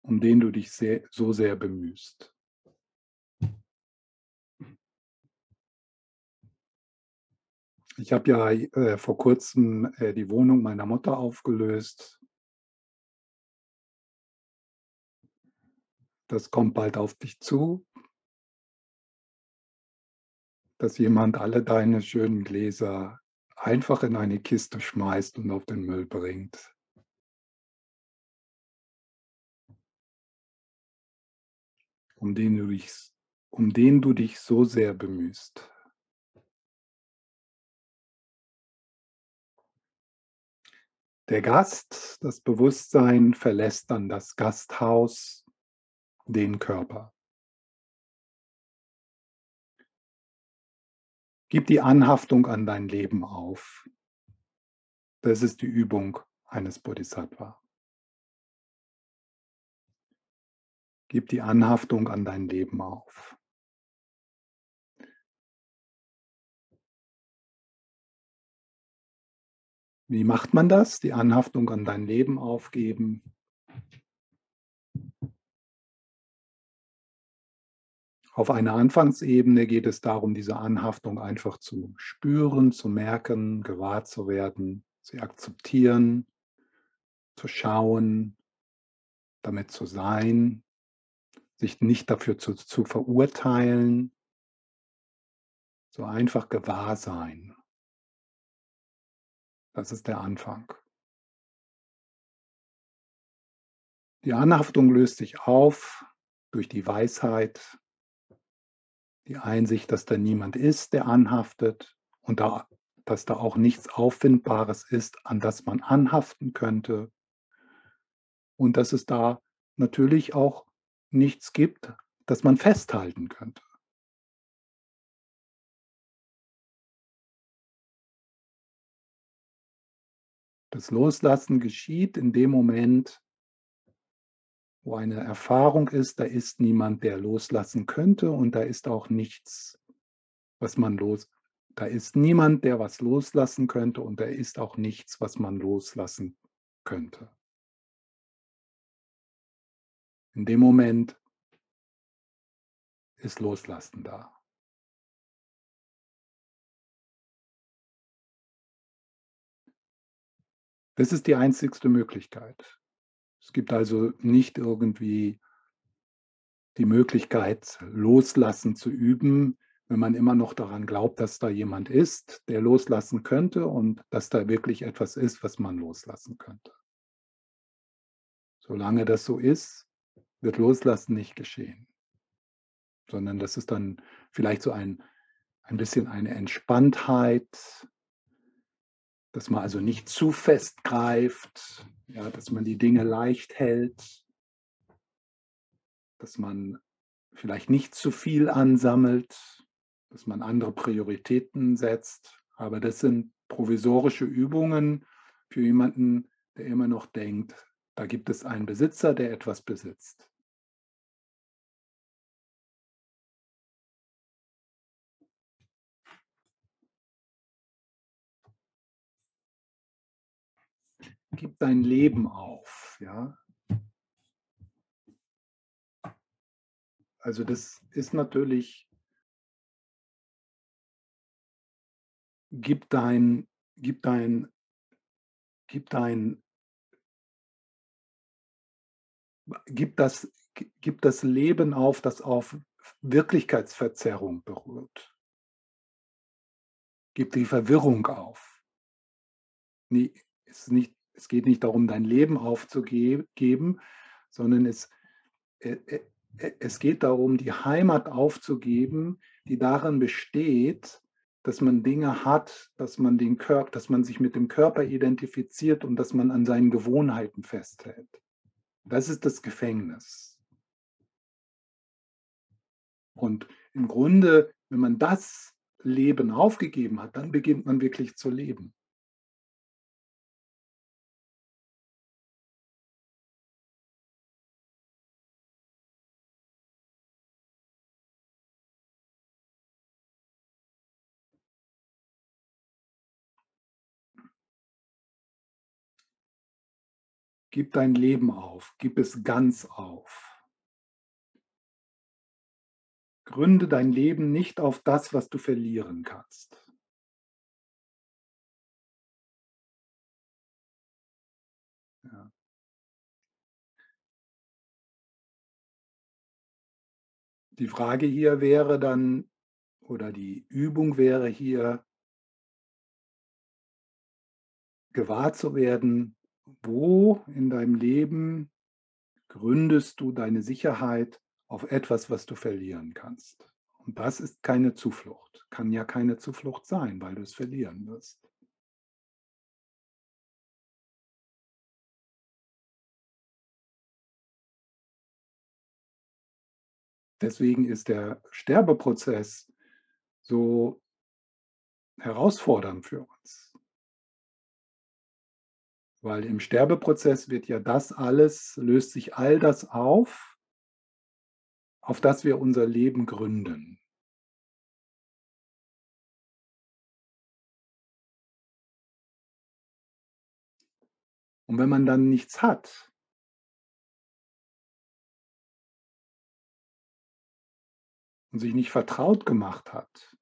um den du dich sehr, so sehr bemühst. Ich habe ja äh, vor kurzem äh, die Wohnung meiner Mutter aufgelöst. Das kommt bald auf dich zu, dass jemand alle deine schönen Gläser einfach in eine Kiste schmeißt und auf den Müll bringt. Um den du dich, um den du dich so sehr bemühst. Der Gast, das Bewusstsein verlässt dann das Gasthaus, den Körper. Gib die Anhaftung an dein Leben auf. Das ist die Übung eines Bodhisattva. Gib die Anhaftung an dein Leben auf. Wie macht man das? Die Anhaftung an dein Leben aufgeben. Auf einer Anfangsebene geht es darum, diese Anhaftung einfach zu spüren, zu merken, gewahr zu werden, sie akzeptieren, zu schauen, damit zu sein, sich nicht dafür zu, zu verurteilen, so einfach gewahr sein. Das ist der Anfang. Die Anhaftung löst sich auf durch die Weisheit, die Einsicht, dass da niemand ist, der anhaftet und da, dass da auch nichts Auffindbares ist, an das man anhaften könnte. Und dass es da natürlich auch nichts gibt, das man festhalten könnte. Das Loslassen geschieht in dem Moment, wo eine Erfahrung ist, da ist niemand, der loslassen könnte und da ist auch nichts, was man los. Da ist niemand, der was loslassen könnte und da ist auch nichts, was man loslassen könnte. In dem Moment ist Loslassen da. Das ist die einzigste Möglichkeit. Es gibt also nicht irgendwie die Möglichkeit, loslassen zu üben, wenn man immer noch daran glaubt, dass da jemand ist, der loslassen könnte und dass da wirklich etwas ist, was man loslassen könnte. Solange das so ist, wird Loslassen nicht geschehen, sondern das ist dann vielleicht so ein, ein bisschen eine Entspanntheit, dass man also nicht zu fest greift, ja, dass man die Dinge leicht hält, dass man vielleicht nicht zu viel ansammelt, dass man andere Prioritäten setzt. Aber das sind provisorische Übungen für jemanden, der immer noch denkt, da gibt es einen Besitzer, der etwas besitzt. Gib dein Leben auf, ja. Also das ist natürlich, gib dein, gib dein, gib dein, gib das, gib das Leben auf, das auf Wirklichkeitsverzerrung beruht. Gib die Verwirrung auf. Nee, ist nicht, es geht nicht darum, dein Leben aufzugeben, sondern es, äh, äh, es geht darum, die Heimat aufzugeben, die darin besteht, dass man Dinge hat, dass man den Körper, dass man sich mit dem Körper identifiziert und dass man an seinen Gewohnheiten festhält. Das ist das Gefängnis. Und im Grunde, wenn man das Leben aufgegeben hat, dann beginnt man wirklich zu leben. Gib dein Leben auf, gib es ganz auf. Gründe dein Leben nicht auf das, was du verlieren kannst. Die Frage hier wäre dann, oder die Übung wäre hier, gewahr zu werden, wo in deinem Leben gründest du deine Sicherheit auf etwas, was du verlieren kannst? Und das ist keine Zuflucht, kann ja keine Zuflucht sein, weil du es verlieren wirst. Deswegen ist der Sterbeprozess so herausfordernd für uns. Weil im Sterbeprozess wird ja das alles, löst sich all das auf, auf das wir unser Leben gründen. Und wenn man dann nichts hat, und sich nicht vertraut gemacht hat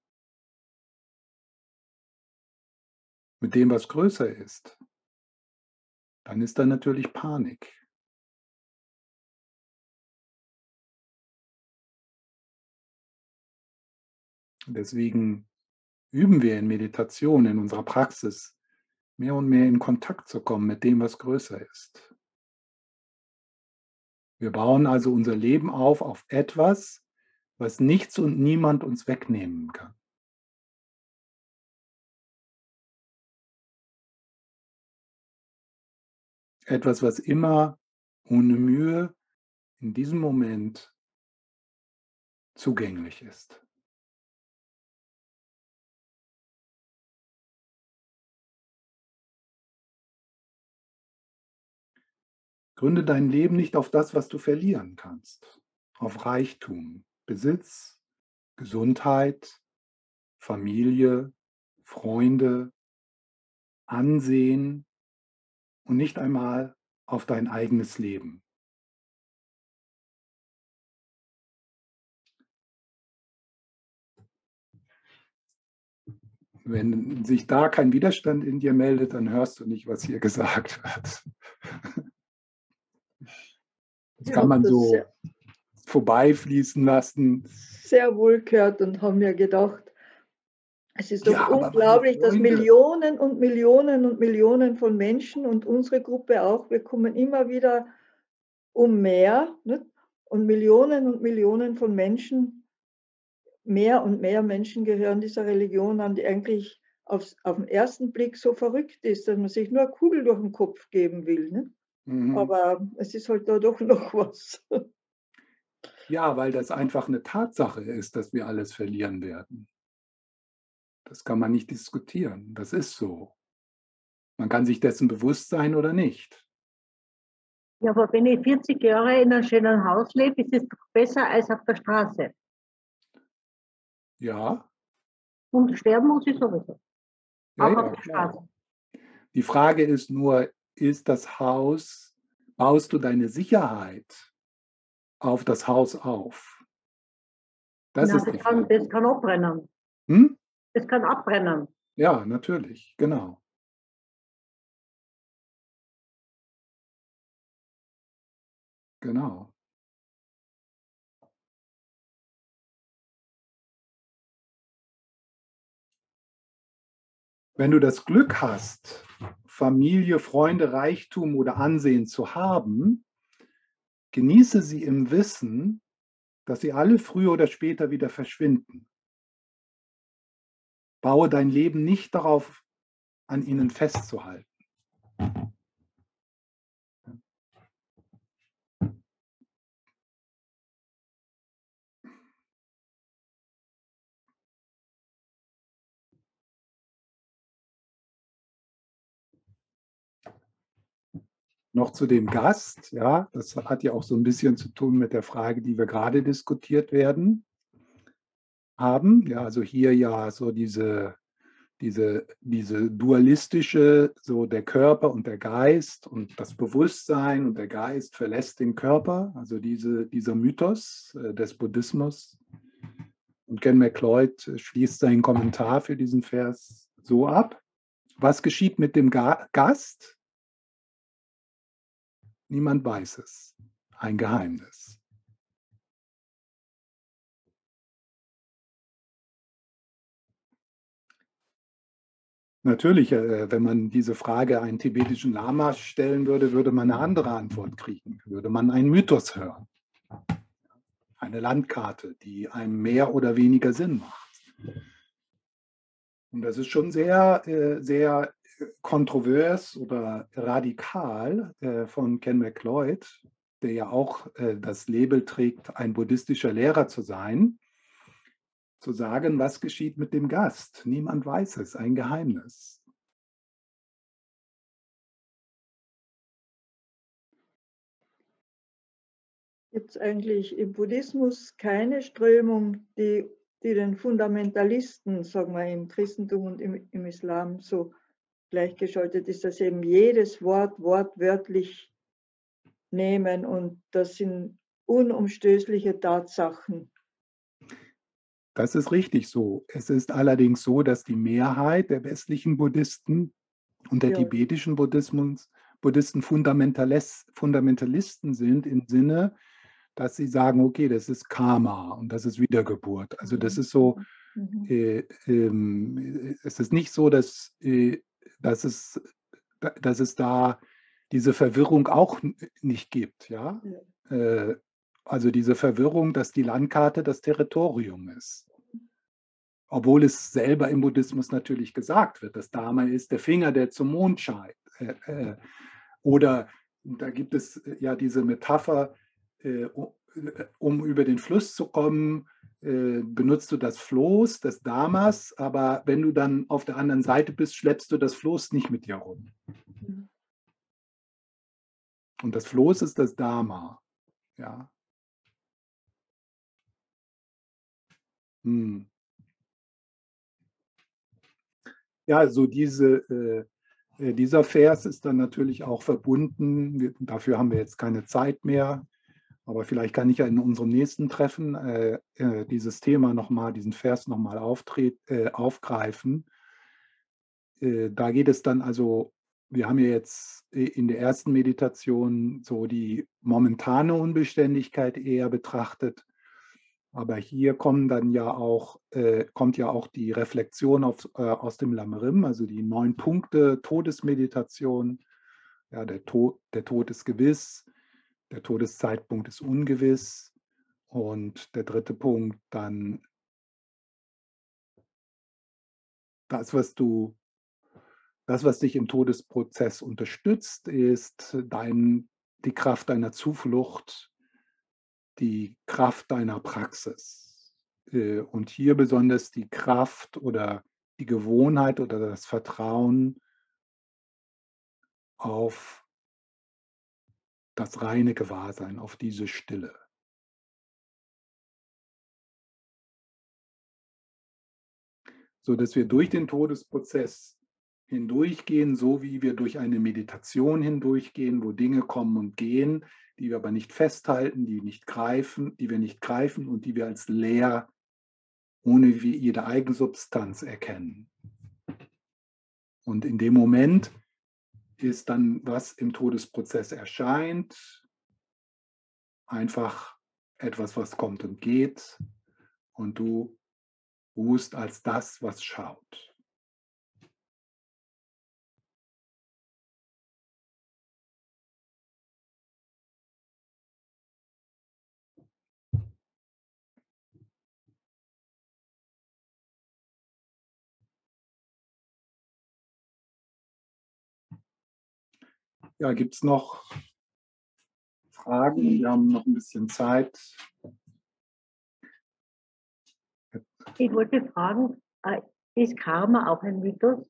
mit dem, was größer ist, dann ist da natürlich Panik. Deswegen üben wir in Meditation, in unserer Praxis, mehr und mehr in Kontakt zu kommen mit dem, was größer ist. Wir bauen also unser Leben auf auf etwas, was nichts und niemand uns wegnehmen kann. Etwas, was immer ohne Mühe in diesem Moment zugänglich ist. Gründe dein Leben nicht auf das, was du verlieren kannst, auf Reichtum, Besitz, Gesundheit, Familie, Freunde, Ansehen, und nicht einmal auf dein eigenes Leben. Wenn sich da kein Widerstand in dir meldet, dann hörst du nicht, was hier gesagt wird. Das kann man so vorbeifließen lassen. Sehr wohl gehört und haben mir gedacht, es ist doch ja, unglaublich, dass Millionen und Millionen und Millionen von Menschen und unsere Gruppe auch, wir kommen immer wieder um mehr nicht? und Millionen und Millionen von Menschen, mehr und mehr Menschen gehören dieser Religion an, die eigentlich aufs, auf den ersten Blick so verrückt ist, dass man sich nur eine Kugel durch den Kopf geben will. Mhm. Aber es ist halt da doch noch was. Ja, weil das einfach eine Tatsache ist, dass wir alles verlieren werden. Das kann man nicht diskutieren. Das ist so. Man kann sich dessen bewusst sein oder nicht. Ja, aber wenn ich 40 Jahre in einem schönen Haus lebe, ist es doch besser als auf der Straße. Ja. Und sterben muss ich sowieso. ja, auch ja auf der klar. Straße. Die Frage ist nur, ist das Haus, baust du deine Sicherheit auf das Haus auf? Das Na, ist das, kann, das kann abbrennen. Hm? Das kann abbrennen. Ja, natürlich, genau. Genau. Wenn du das Glück hast, Familie, Freunde, Reichtum oder Ansehen zu haben, genieße sie im Wissen, dass sie alle früher oder später wieder verschwinden. Baue dein Leben nicht darauf, an ihnen festzuhalten. Noch zu dem Gast, ja, das hat ja auch so ein bisschen zu tun mit der Frage, die wir gerade diskutiert werden, haben. Ja, also hier ja so diese, diese, diese dualistische, so der Körper und der Geist und das Bewusstsein und der Geist verlässt den Körper, also diese, dieser Mythos äh, des Buddhismus. Und Ken MacLeod schließt seinen Kommentar für diesen Vers so ab. Was geschieht mit dem Ga Gast? Niemand weiß es. Ein Geheimnis. Natürlich, äh, wenn man diese Frage einen tibetischen Lama stellen würde, würde man eine andere Antwort kriegen. Würde man einen Mythos hören. Eine Landkarte, die einem mehr oder weniger Sinn macht. Und das ist schon sehr, äh, sehr kontrovers oder radikal äh, von Ken MacLeod, der ja auch äh, das Label trägt, ein buddhistischer Lehrer zu sein, zu sagen, was geschieht mit dem Gast. Niemand weiß es, ein Geheimnis. Gibt es eigentlich im Buddhismus keine Strömung, die, die den Fundamentalisten, sagen wir im Christentum und im, im Islam so gleichgeschaltet ist, dass eben jedes Wort wortwörtlich nehmen und das sind unumstößliche Tatsachen. Das ist richtig so. Es ist allerdings so, dass die Mehrheit der westlichen Buddhisten und der Ja. tibetischen Buddhismus, Buddhisten Fundamentalis, Fundamentalisten sind im Sinne, dass sie sagen, okay, das ist Karma und das ist Wiedergeburt. Also das ist so, Mhm. äh, ähm, es ist nicht so, dass, äh, dass, es, dass es da diese Verwirrung auch nicht gibt. Ja? Äh, also diese Verwirrung, dass die Landkarte das Territorium ist. Obwohl es selber im Buddhismus natürlich gesagt wird, das Dharma ist der Finger, der zum Mond scheint. Äh, äh, oder da gibt es äh, ja diese Metapher, um über den Fluss zu kommen, benutzt du das Floß des Dharmas, aber wenn du dann auf der anderen Seite bist, schleppst du das Floß nicht mit dir rum. Und das Floß ist das Dharma. Ja. Hm. Ja, also diese, äh, äh, dieser Vers ist dann natürlich auch verbunden. Dafür haben wir jetzt keine Zeit mehr. Aber vielleicht kann ich ja in unserem nächsten Treffen äh, äh, dieses Thema nochmal, diesen Vers nochmal äh, aufgreifen. Äh, da geht es dann also, wir haben ja jetzt in der ersten Meditation so die momentane Unbeständigkeit eher betrachtet. Aber hier kommen dann ja auch, äh, kommt ja auch die Reflexion auf, äh, aus dem Lamrim, also die neun Punkte Todesmeditation. Ja, der, Tod, der Tod ist gewiss, der Todeszeitpunkt ist ungewiss. Und der dritte Punkt dann das, was du, das, was dich im Todesprozess unterstützt, ist dein, die Kraft deiner Zuflucht, die Kraft deiner Praxis. Äh, Und hier besonders die Kraft oder die Gewohnheit oder das Vertrauen auf das reine Gewahrsein, auf diese Stille. So dass wir durch den Todesprozess hindurchgehen, so wie wir durch eine Meditation hindurchgehen, wo Dinge kommen und gehen, die wir aber nicht festhalten, die nicht greifen, die wir nicht greifen und die wir als leer ohne jede Eigensubstanz erkennen. Und in dem Moment ist dann, was im Todesprozess erscheint, einfach etwas, was kommt und geht. Und du ruhst als das, was schaut. Ja, gibt es noch Fragen? Wir haben noch ein bisschen Zeit. Ich wollte fragen, äh, ist Karma auch ein Mythos?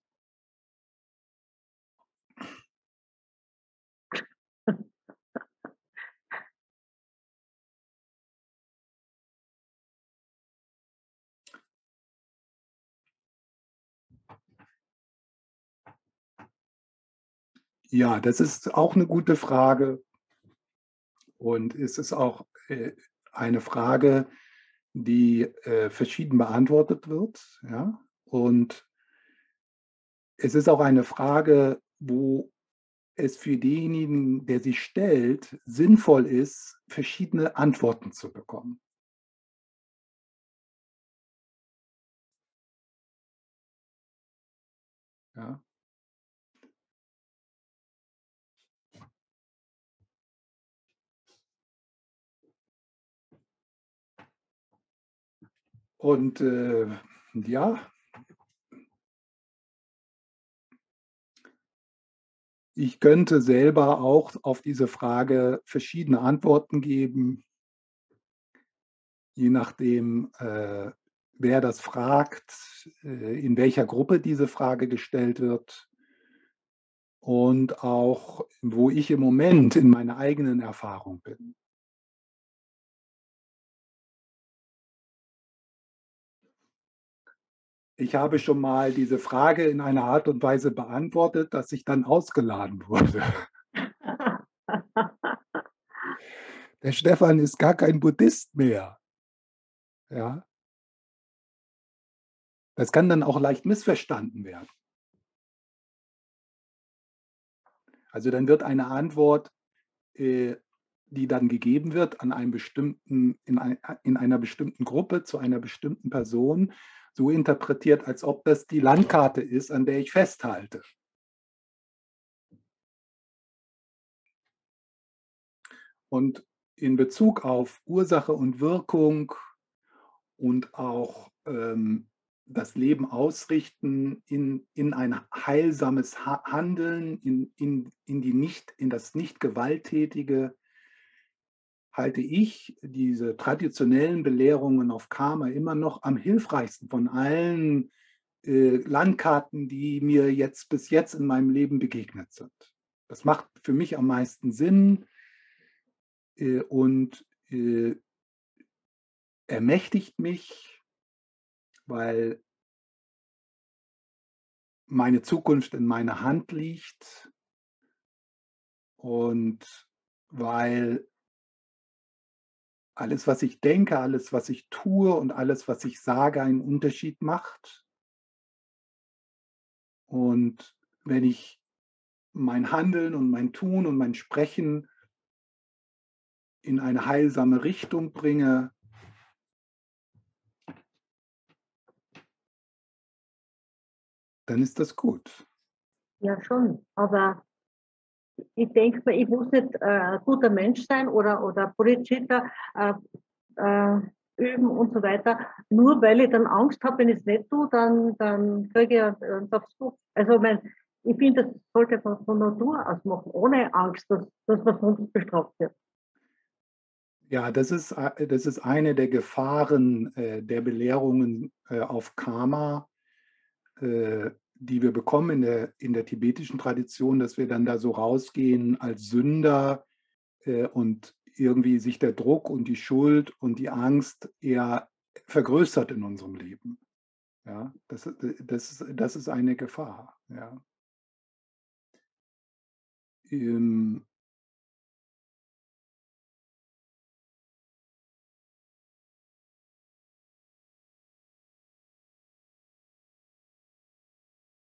Ja, das ist auch eine gute Frage. Und es ist auch äh, eine Frage, die äh, verschieden beantwortet wird. Ja? Und es ist auch eine Frage, wo es für denjenigen, der sie stellt, sinnvoll ist, verschiedene Antworten zu bekommen. Ja. Und äh, ja, ich könnte selber auch auf diese Frage verschiedene Antworten geben, je nachdem, äh, wer das fragt, äh, in welcher Gruppe diese Frage gestellt wird. Und auch, wo ich im Moment in meiner eigenen Erfahrung bin. Ich habe schon mal diese Frage in einer Art und Weise beantwortet, dass ich dann ausgeladen wurde. Der Stefan ist gar kein Buddhist mehr. Ja. Das kann dann auch leicht missverstanden werden. Also dann wird eine Antwort, äh, die dann gegeben wird an einem bestimmten, in, ein, in einer bestimmten Gruppe zu einer bestimmten Person, so interpretiert, als ob das die Landkarte ist, an der ich festhalte. Und in Bezug auf Ursache und Wirkung und auch ähm, das Leben ausrichten in, in ein heilsames Handeln, in, in, in, die nicht, in das nicht gewalttätige, halte ich diese traditionellen Belehrungen auf Karma immer noch am hilfreichsten von allen äh, Landkarten, die mir jetzt bis jetzt in meinem Leben begegnet sind. Das macht für mich am meisten Sinn äh, und äh, ermächtigt mich, weil meine Zukunft in meiner Hand liegt und weil alles, was ich denke, alles, was ich tue und alles, was ich sage, einen Unterschied macht. Und wenn ich mein Handeln und mein Tun und mein Sprechen in eine heilsame Richtung bringe, dann ist das gut. Ja, schon. Aber ich denke mir, ich muss nicht äh, guter Mensch sein oder, oder Bodhicitta äh, äh, üben und so weiter. Nur weil ich dann Angst habe, wenn ich es nicht tue, dann, dann kriege ich einen aufs Buch. Also mein, ich finde, das sollte man von Natur aus machen, ohne Angst, dass, dass man sonst bestraft wird. Ja, das ist, äh, das ist eine der Gefahren äh, der Belehrungen äh, auf Karma, äh, die wir bekommen in der, in der tibetischen Tradition, dass wir dann da so rausgehen als Sünder äh, und irgendwie sich der Druck und die Schuld und die Angst eher vergrößert in unserem Leben. Ja, das, das, das ist eine Gefahr. Ja. Ähm,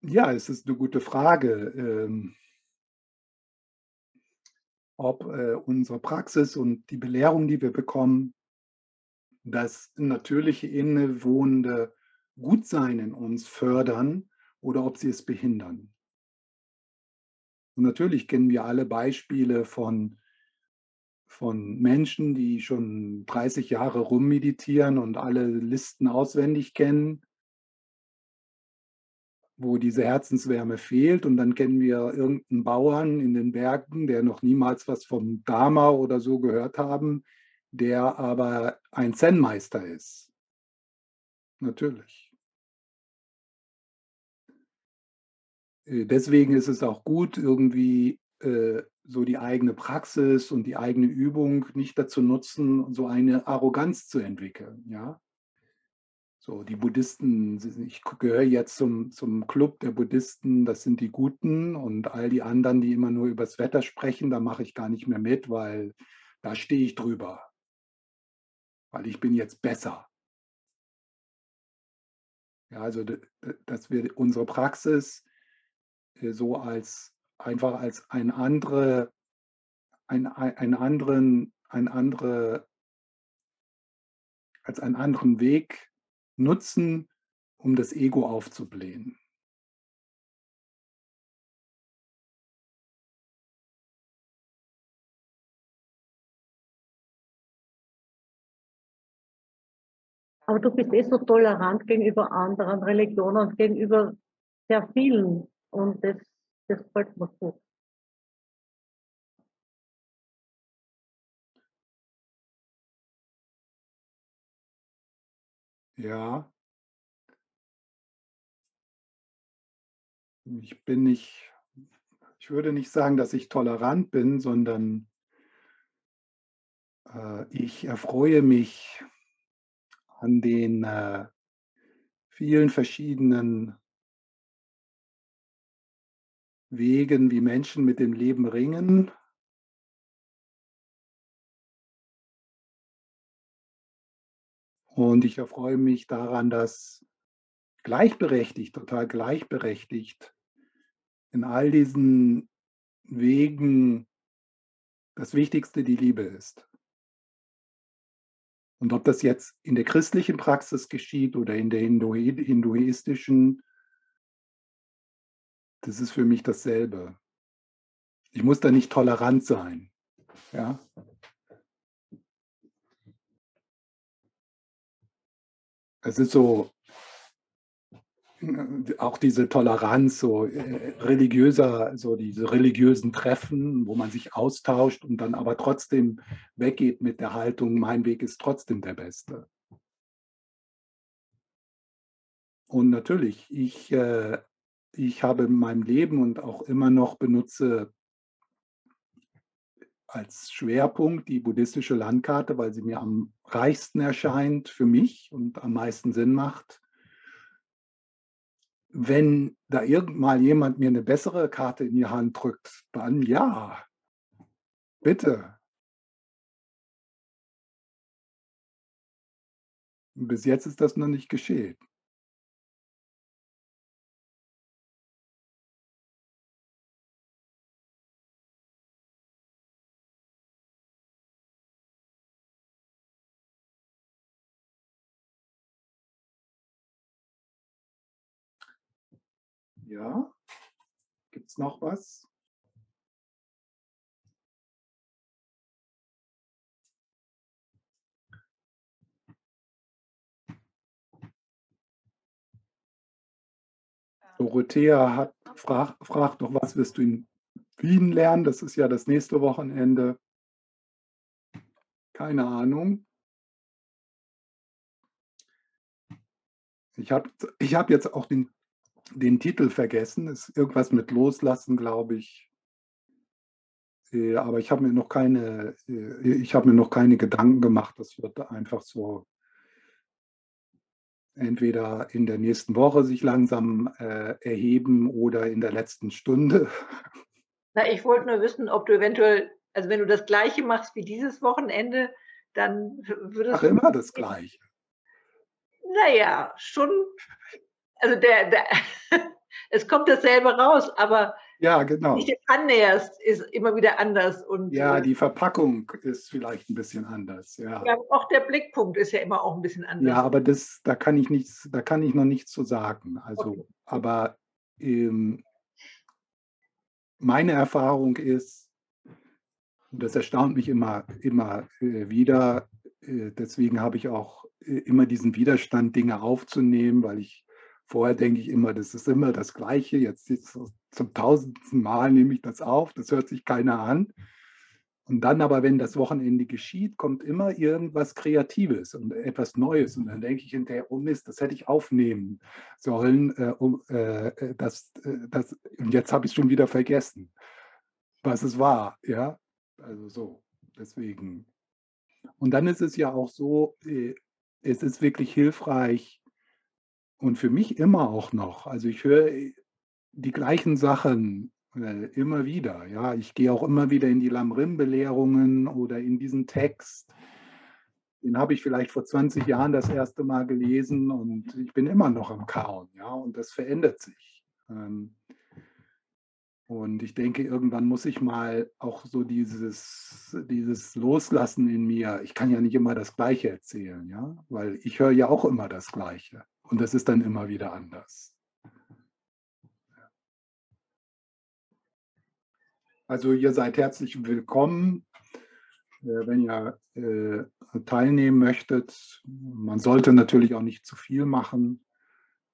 Ja, es ist eine gute Frage, ähm ob, äh, unsere Praxis und die Belehrung, die wir bekommen, das natürliche innewohnende Gutsein in uns fördern oder ob sie es behindern. Und natürlich kennen wir alle Beispiele von von Menschen, die schon 30 Jahre rummeditieren und alle Listen auswendig kennen wo diese Herzenswärme fehlt. Und dann kennen wir irgendeinen Bauern in den Bergen, der noch niemals was vom Dharma oder so gehört haben, der aber ein Zen-Meister ist. Natürlich. Äh, deswegen ist es auch gut, irgendwie äh, so die eigene Praxis und die eigene Übung nicht dazu nutzen, so eine Arroganz zu entwickeln. Ja? So, die Buddhisten, ich gehöre jetzt zum, zum Club der Buddhisten, das sind die Guten und all die anderen, die immer nur übers Wetter sprechen, da mache ich gar nicht mehr mit, weil da stehe ich drüber. Weil ich bin jetzt besser. Ja, also, dass wir unsere Praxis äh, so als einfach als ein andere, ein, ein anderen, ein andere, als einen anderen Weg nutzen, um das Ego aufzublähen. Aber du bist eh so tolerant gegenüber anderen Religionen gegenüber sehr vielen. Und das, das gefällt mir gut. Ja. Ich bin nicht ich würde nicht sagen, dass ich tolerant bin, sondern äh, ich erfreue mich an den äh, vielen verschiedenen Wegen, wie Menschen mit dem Leben ringen Und ich erfreue mich daran, dass gleichberechtigt, total gleichberechtigt in all diesen Wegen das Wichtigste die Liebe ist. Und ob das jetzt in der christlichen Praxis geschieht oder in der hinduistischen, das ist für mich dasselbe. Ich muss da nicht tolerant sein. Ja? Es ist so, auch diese Toleranz, so äh, religiöser, so diese religiösen Treffen, wo man sich austauscht und dann aber trotzdem weggeht mit der Haltung, mein Weg ist trotzdem der beste. Und natürlich, ich, äh, ich habe in meinem Leben und auch immer noch benutze als Schwerpunkt die buddhistische Landkarte, weil sie mir am reichsten erscheint für mich und am meisten Sinn macht. Wenn da irgendwann jemand mir eine bessere Karte in die Hand drückt, dann ja, bitte. Bis jetzt ist das noch nicht geschehen. Ja. Gibt es noch was? Dorothea hat, frag, fragt noch, was wirst du in Wien lernen? Das ist ja das nächste Wochenende. Keine Ahnung. Ich habe ich hab jetzt auch den den Titel vergessen. Ist irgendwas mit Loslassen, glaube ich. Äh, aber ich habe mir noch keine, äh, ich habe mir noch keine Gedanken gemacht. Das wird einfach so entweder in der nächsten Woche sich langsam äh, erheben oder in der letzten Stunde. Na, ich wollte nur wissen, ob du eventuell, also wenn du das Gleiche machst wie dieses Wochenende, dann würdest Ach, immer das Gleiche. Naja, schon. Also der, der es kommt dasselbe raus, aber ja, genau. wie du dich annäherst, ist immer wieder anders. Und, ja, äh, die Verpackung ist vielleicht ein bisschen anders. Ja. ja, auch der Blickpunkt ist ja immer auch ein bisschen anders. Ja, aber das, da kann ich nichts, da kann ich noch nichts zu sagen. Also, Okay. aber ähm, meine Erfahrung ist, und das erstaunt mich immer, immer äh, wieder, äh, deswegen habe ich auch äh, immer diesen Widerstand, Dinge aufzunehmen, weil ich vorher denke ich immer, das ist immer das Gleiche. Jetzt, zum tausendsten Mal nehme ich das auf, das hört sich keiner an. Und dann aber, wenn das Wochenende geschieht, kommt immer irgendwas Kreatives und etwas Neues. Und dann denke ich hinterher, oh Mist, das hätte ich aufnehmen sollen. Äh, äh, äh, das, äh, das, und jetzt habe ich schon wieder vergessen, was es war. Ja, also so. Deswegen. Und dann ist es ja auch so, äh, es ist wirklich hilfreich und für mich immer auch noch. Also ich höre äh, die gleichen Sachen äh, immer wieder. Ja, ich gehe auch immer wieder in die Lamrim-Belehrungen oder in diesen Text. Den habe ich vielleicht vor 20 Jahren das erste Mal gelesen und ich bin immer noch am Kauen. Ja, und das verändert sich. Ähm, und ich denke, irgendwann muss ich mal auch so dieses, dieses Loslassen in mir. Ich kann ja nicht immer das Gleiche erzählen, ja, weil ich höre ja auch immer das Gleiche. Und das ist dann immer wieder anders. Also ihr seid herzlich willkommen, äh, wenn ihr äh, teilnehmen möchtet. Man sollte natürlich auch nicht zu viel machen,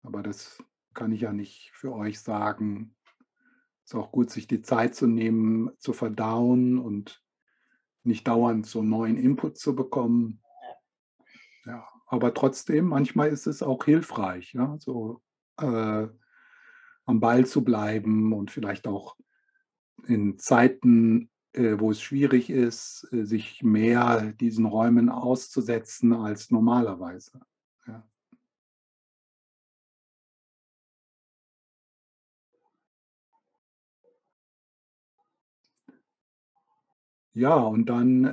aber das kann ich ja nicht für euch sagen. Es ist auch gut, sich die Zeit zu nehmen, zu verdauen und nicht dauernd so neuen Input zu bekommen. Ja, aber trotzdem, manchmal ist es auch hilfreich, ja, so äh, am Ball zu bleiben und vielleicht auch in Zeiten, äh, wo es schwierig ist, äh, sich mehr diesen Räumen auszusetzen als normalerweise. Ja. Ja, und dann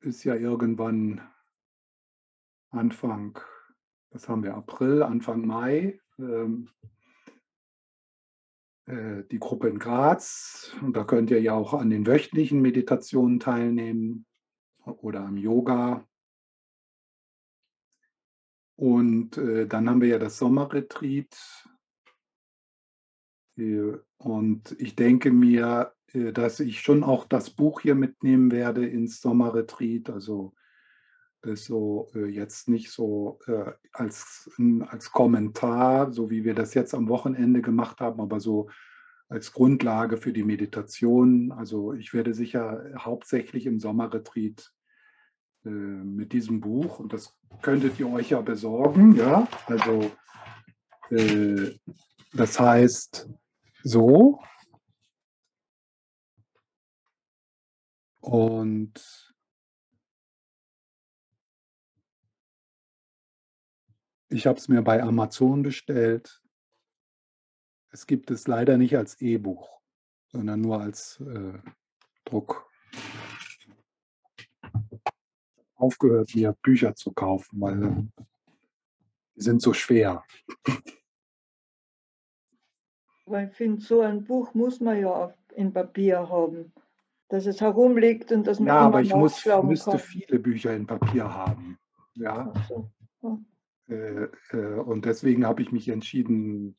ist ja irgendwann Anfang, was haben wir, April, Anfang Mai, ähm, äh, die Gruppe in Graz. Und da könnt ihr ja auch an den wöchentlichen Meditationen teilnehmen oder am Yoga. Und äh, dann haben wir ja das Sommerretreat. Äh, Und ich denke mir, dass ich schon auch das Buch hier mitnehmen werde ins Sommerretreat. Also das so äh, jetzt nicht so äh, als, als Kommentar, so wie wir das jetzt am Wochenende gemacht haben, aber so als Grundlage für die Meditation. Also ich werde sicher hauptsächlich im Sommerretreat äh, mit diesem Buch, und das könntet ihr euch ja besorgen, ja, also äh, das heißt so und Ich habe es mir bei Amazon bestellt. Es gibt es leider nicht als E-Buch, sondern nur als äh, Druck. Aufgehört, mir Bücher zu kaufen, weil die sind so schwer. Weil ich finde, so ein Buch muss man ja in Papier haben, dass es herumliegt und dass man Ja, aber ich muss, müsste kann. viele Bücher in Papier haben. Ja, Ach so. äh, äh, und deswegen habe ich mich entschieden,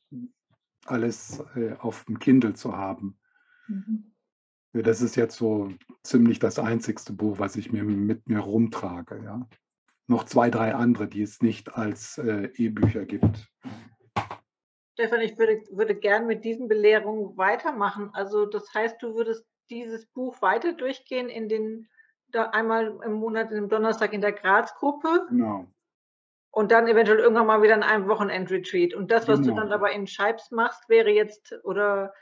alles äh, auf dem Kindle zu haben. Mhm. Das ist jetzt so ziemlich das einzigste Buch, was ich mir mit mir rumtrage. Ja. Noch zwei, drei andere, die es nicht als äh, E-Bücher gibt. Stefan, ich würde, würde gern mit diesen Belehrungen weitermachen. Also das heißt, du würdest dieses Buch weiter durchgehen in den da einmal im Monat, im Donnerstag in der Graz-Gruppe Genau. Und dann eventuell irgendwann mal wieder in einem Wochenend-Retreat. Und das, was Genau. du dann aber in Scheibs machst, wäre jetzt, oder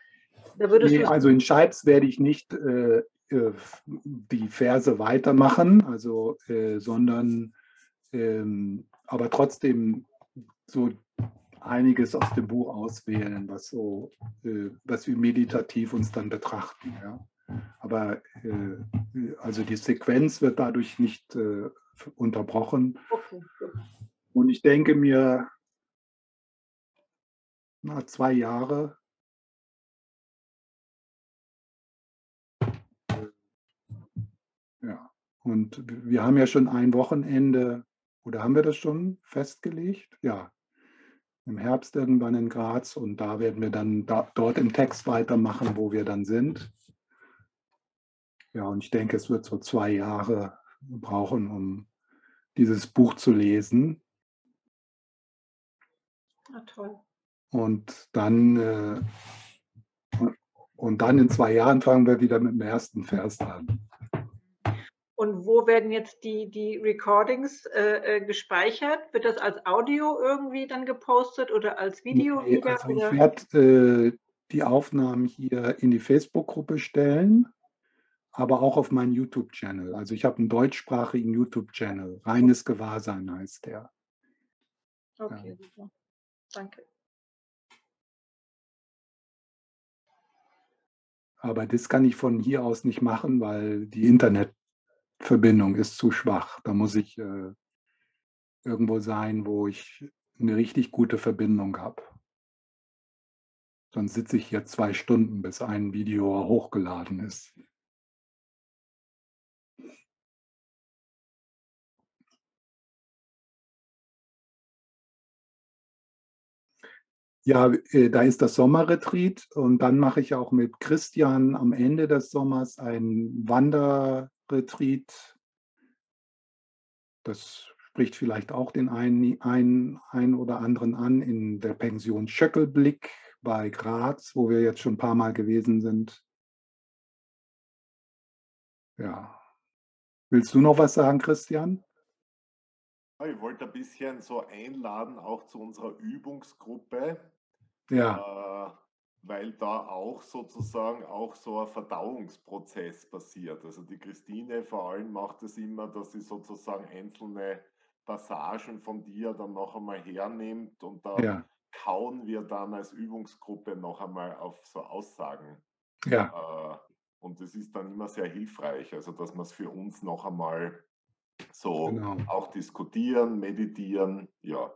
da würdest Nee, du also in Scheibs werde ich nicht äh, äh, die Verse weitermachen, also, äh, sondern ähm, aber trotzdem so einiges aus dem Buch auswählen, was so, äh, was wir meditativ uns dann betrachten. Ja. Aber äh, also die Sequenz wird dadurch nicht äh, unterbrochen. Okay. Und ich denke mir, na, zwei Jahre. Ja, und wir haben ja schon ein Wochenende, oder haben wir das schon festgelegt? Ja, im Herbst irgendwann in Graz und da werden wir dann da, dort im Text weitermachen, wo wir dann sind. Ja, und ich denke, es wird so zwei Jahre brauchen, um dieses Buch zu lesen. Na toll. Und dann, äh, und dann in zwei Jahren fangen wir wieder mit dem ersten Vers an. Und wo werden jetzt die, die Recordings äh, äh, gespeichert? Wird das als Audio irgendwie dann gepostet oder als Video Nee, wieder? also ich werde äh, die Aufnahmen hier in die Facebook-Gruppe stellen, aber auch auf meinen YouTube-Channel. Also ich habe einen deutschsprachigen YouTube-Channel. Reines Gewahrsein heißt der. Okay, super. Danke. Aber das kann ich von hier aus nicht machen, weil die Internetverbindung ist zu schwach. Da muss ich äh, irgendwo sein, wo ich eine richtig gute Verbindung habe. Sonst sitze ich hier zwei Stunden, bis ein Video hochgeladen ist. Ja, äh, da ist das Sommerretreat und dann mache ich auch mit Christian am Ende des Sommers ein Wanderretreat. Das spricht vielleicht auch den einen, einen, einen oder anderen an in der Pension Schöckelblick bei Graz, wo wir jetzt schon ein paar Mal gewesen sind. Ja. Willst du noch was sagen, Christian? Ich wollte ein bisschen so einladen, auch zu unserer Übungsgruppe, Ja, äh, weil da auch sozusagen auch so ein Verdauungsprozess passiert. Also die Christine vor allem macht es immer, dass sie sozusagen einzelne Passagen von dir dann noch einmal hernimmt und da ja, kauen wir dann als Übungsgruppe noch einmal auf so Aussagen. ja, Äh, und das ist dann immer sehr hilfreich, also dass man es für uns noch einmal so genau. auch diskutieren, meditieren. Ja,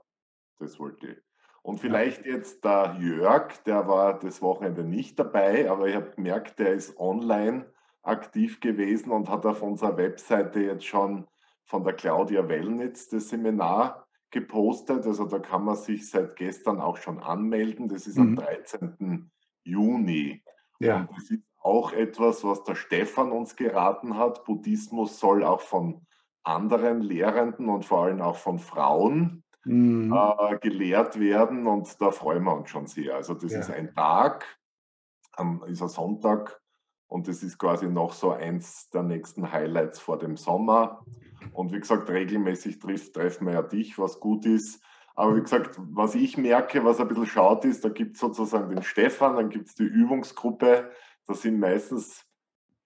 das wollte ich. Und vielleicht jetzt der Jörg, der war das Wochenende nicht dabei, aber ich habe gemerkt, der ist online aktiv gewesen und hat auf unserer Webseite jetzt schon von der Claudia Wellnitz das Seminar gepostet. Also da kann man sich seit gestern auch schon anmelden. Das ist am Mhm. 13. Juni. Ja, Und das ist auch etwas, was der Stefan uns geraten hat. Buddhismus soll auch von anderen Lehrenden und vor allem auch von Frauen mhm. äh, gelehrt werden und da freuen wir uns schon sehr. Also das Ja. ist ein Tag, ähm, ist ein Sonntag und das ist quasi noch so eins der nächsten Highlights vor dem Sommer. Und wie gesagt, regelmäßig trifft, treffen wir ja dich, was gut ist. Aber wie gesagt, was ich merke, was ein bisschen schaut ist, da gibt es sozusagen den Stefan, dann gibt es die Übungsgruppe, da sind meistens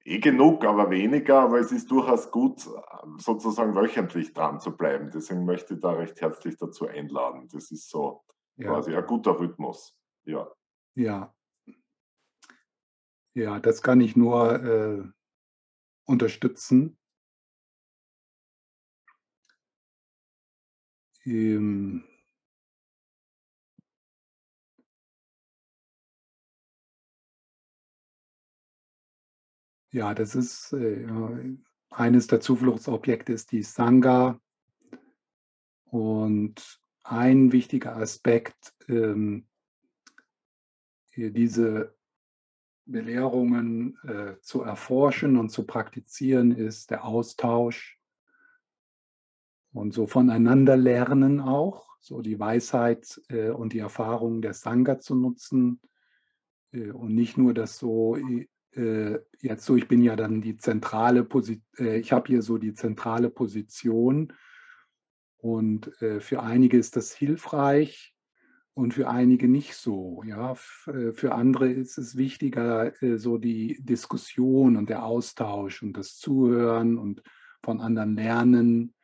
eh genug, aber weniger, aber es ist durchaus gut, sozusagen wöchentlich dran zu bleiben. Deswegen möchte ich da recht herzlich dazu einladen. Das ist so ja. quasi ein guter Rhythmus. Ja. Ja. Ja, das kann ich nur äh, unterstützen. Ähm, ja, das ist äh, eines der Zufluchtsobjekte ist die Sangha. Und ein wichtiger Aspekt, ähm, diese Belehrungen äh, zu erforschen und zu praktizieren, ist der Austausch und so voneinander lernen auch, so die Weisheit äh, und die Erfahrung der Sangha zu nutzen äh, und nicht nur das so, äh, jetzt so, ich bin ja dann die zentrale Position, ich habe hier so die zentrale Position Und äh, für einige ist das hilfreich und für einige nicht so. Ja, äh, für andere ist es wichtiger, äh, so die Diskussion und der Austausch und das Zuhören und von anderen lernen.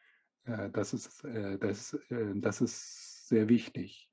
Das ist, das, das ist sehr wichtig.